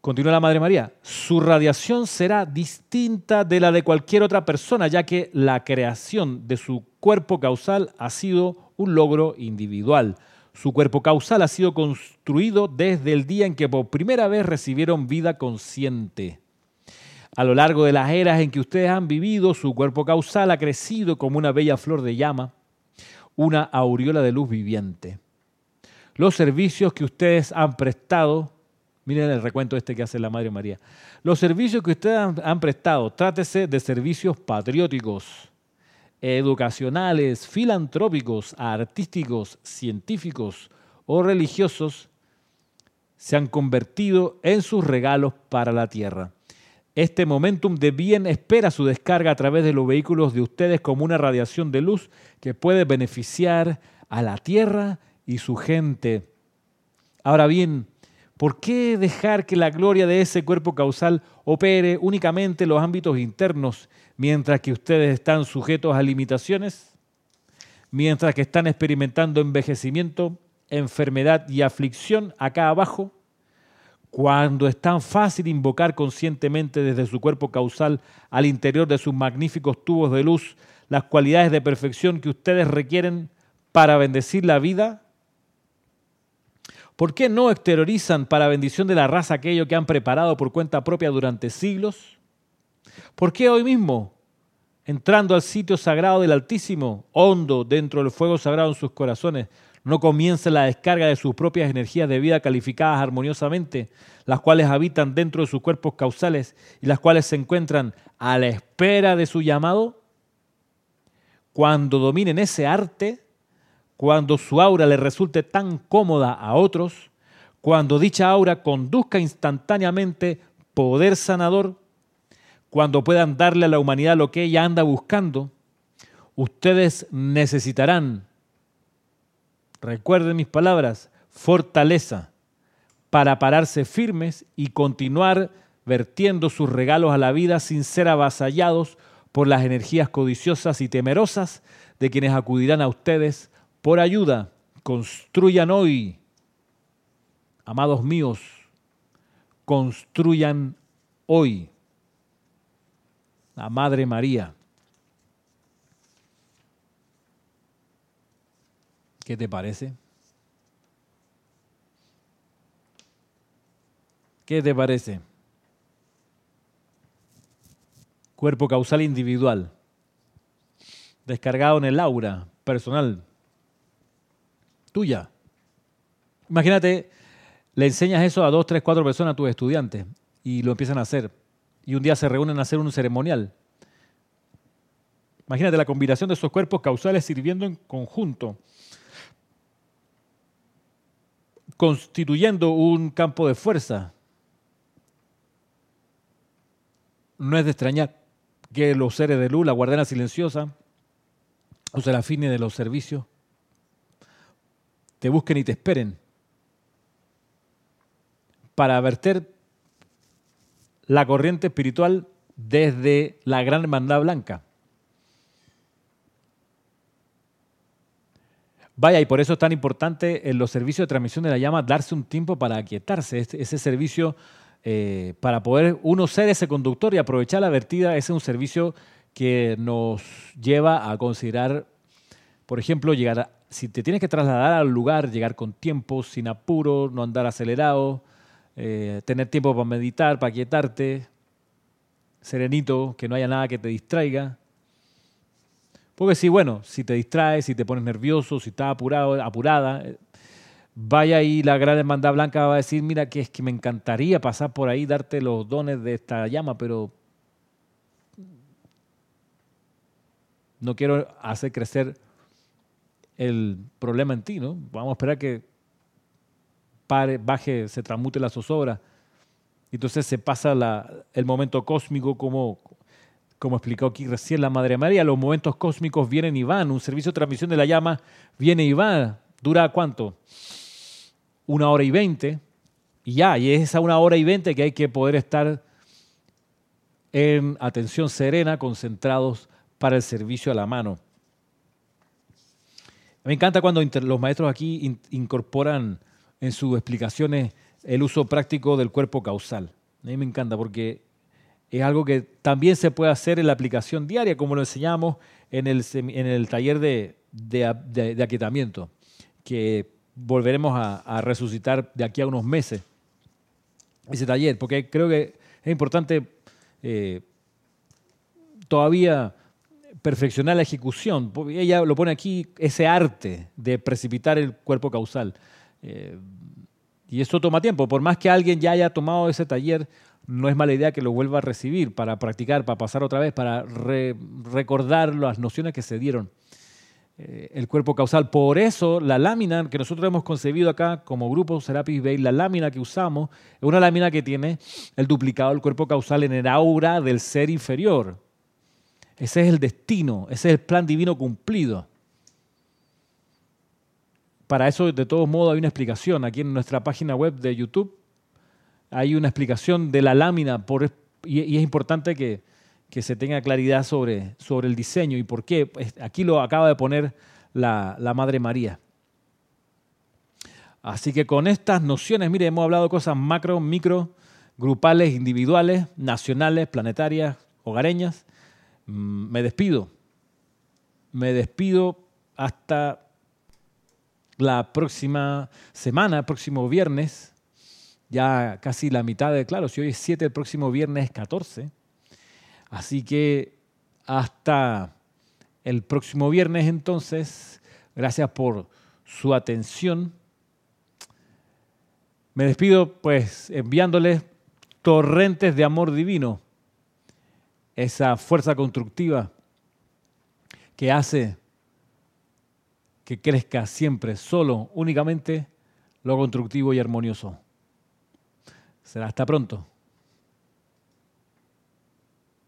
Continúa la Madre María, su radiación será distinta de la de cualquier otra persona, ya que la creación de su cuerpo causal ha sido un logro individual. Su cuerpo causal ha sido construido desde el día en que por primera vez recibieron vida consciente. A lo largo de las eras en que ustedes han vivido, su cuerpo causal ha crecido como una bella flor de llama, una aureola de luz viviente. Los servicios que ustedes han prestado, miren el recuento este que hace la Madre María, los servicios que ustedes han, han prestado, trátese de servicios patrióticos, educacionales, filantrópicos, artísticos, científicos o religiosos se han convertido en sus regalos para la tierra. Este momentum de bien espera su descarga a través de los vehículos de ustedes como una radiación de luz que puede beneficiar a la tierra y su gente. Ahora bien, ¿por qué dejar que la gloria de ese cuerpo causal opere únicamente en los ámbitos internos mientras que ustedes están sujetos a limitaciones, mientras que están experimentando envejecimiento, enfermedad y aflicción acá abajo, cuando es tan fácil invocar conscientemente desde su cuerpo causal al interior de sus magníficos tubos de luz las cualidades de perfección que ustedes requieren para bendecir la vida? ¿Por qué no exteriorizan para bendición de la raza aquello que han preparado por cuenta propia durante siglos? ¿Por qué hoy mismo, entrando al sitio sagrado del Altísimo, hondo dentro del fuego sagrado en sus corazones, no comienza la descarga de sus propias energías de vida calificadas armoniosamente, las cuales habitan dentro de sus cuerpos causales y las cuales se encuentran a la espera de su llamado? Cuando dominen ese arte, cuando su aura le resulte tan cómoda a otros, cuando dicha aura conduzca instantáneamente poder sanador, cuando puedan darle a la humanidad lo que ella anda buscando, ustedes necesitarán, recuerden mis palabras, fortaleza para pararse firmes y continuar vertiendo sus regalos a la vida sin ser avasallados por las energías codiciosas y temerosas de quienes acudirán a ustedes por ayuda. Construyan hoy, amados míos, construyan hoy la Madre María. ¿Qué te parece? ¿Qué te parece? Cuerpo causal individual, descargado en el aura personal, tuya. Imagínate, le enseñas eso a dos, tres, cuatro personas a tus estudiantes y lo empiezan a hacer y un día se reúnen a hacer un ceremonial. Imagínate la combinación de esos cuerpos causales sirviendo en conjunto, constituyendo un campo de fuerza. No es de extrañar que los seres de luz, la guardiana silenciosa, los serafines de los servicios, te busquen y te esperen para verter la corriente espiritual desde la gran hermandad blanca. Vaya, y por eso es tan importante en los servicios de transmisión de la llama darse un tiempo para aquietarse. Este, ese servicio, eh, para poder uno ser ese conductor y aprovechar la vertida, ese es un servicio que nos lleva a considerar, por ejemplo, llegar a, si te tienes que trasladar al lugar, llegar con tiempo, sin apuro, no andar acelerado, eh, tener tiempo para meditar, para quietarte, serenito, que no haya nada que te distraiga. Porque si, bueno, si te distraes, si te pones nervioso, si estás apurado, apurada, eh, vaya ahí la gran hermandad blanca va a decir, mira, que es que me encantaría pasar por ahí, darte los dones de esta llama, pero no quiero hacer crecer el problema en ti, ¿no? Vamos a esperar que pare, baje, se transmute la zozobra. Entonces se pasa el momento cósmico como, como explicó aquí recién la Madre María. Los momentos cósmicos vienen y van. Un servicio de transmisión de la llama viene y va. ¿Dura cuánto? Una hora y veinte. Y ya, y es esa una hora y veinte que hay que poder estar en atención serena, concentrados para el servicio a la mano. Me encanta cuando los maestros aquí incorporan en sus explicaciones el uso práctico del cuerpo causal. A mí me encanta porque es algo que también se puede hacer en la aplicación diaria, como lo enseñamos en el, en el taller de, de, aquietamiento, que volveremos a, resucitar de aquí a unos meses, ese taller, porque creo que es importante eh, todavía perfeccionar la ejecución. Ella lo pone aquí, ese arte de precipitar el cuerpo causal. Eh, y eso toma tiempo. Por más que alguien ya haya tomado ese taller, no es mala idea que lo vuelva a recibir para practicar, para pasar otra vez, para recordar las nociones que se dieron. Eh, el cuerpo causal. Por eso la lámina que nosotros hemos concebido acá como grupo Serapis Bay, la lámina que usamos, es una lámina que tiene el duplicado del cuerpo causal en el aura del ser inferior. Ese es el destino, ese es el plan divino cumplido. Para eso, de todos modos, hay una explicación. Aquí en nuestra página web de YouTube hay una explicación de la lámina y, es importante que, se tenga claridad sobre, sobre, el diseño y por qué. Aquí lo acaba de poner la, la Madre María. Así que con estas nociones, mire, hemos hablado de cosas macro, micro, grupales, individuales, nacionales, planetarias, hogareñas. Mm, me despido. Me despido hasta la próxima semana, próximo viernes. Ya casi la mitad de, claro, si hoy es 7, el próximo viernes es 14. Así que hasta el próximo viernes entonces, gracias por su atención. Me despido pues enviándoles torrentes de amor divino esa fuerza constructiva que hace que crezca siempre solo, únicamente lo constructivo y armonioso. Será hasta pronto.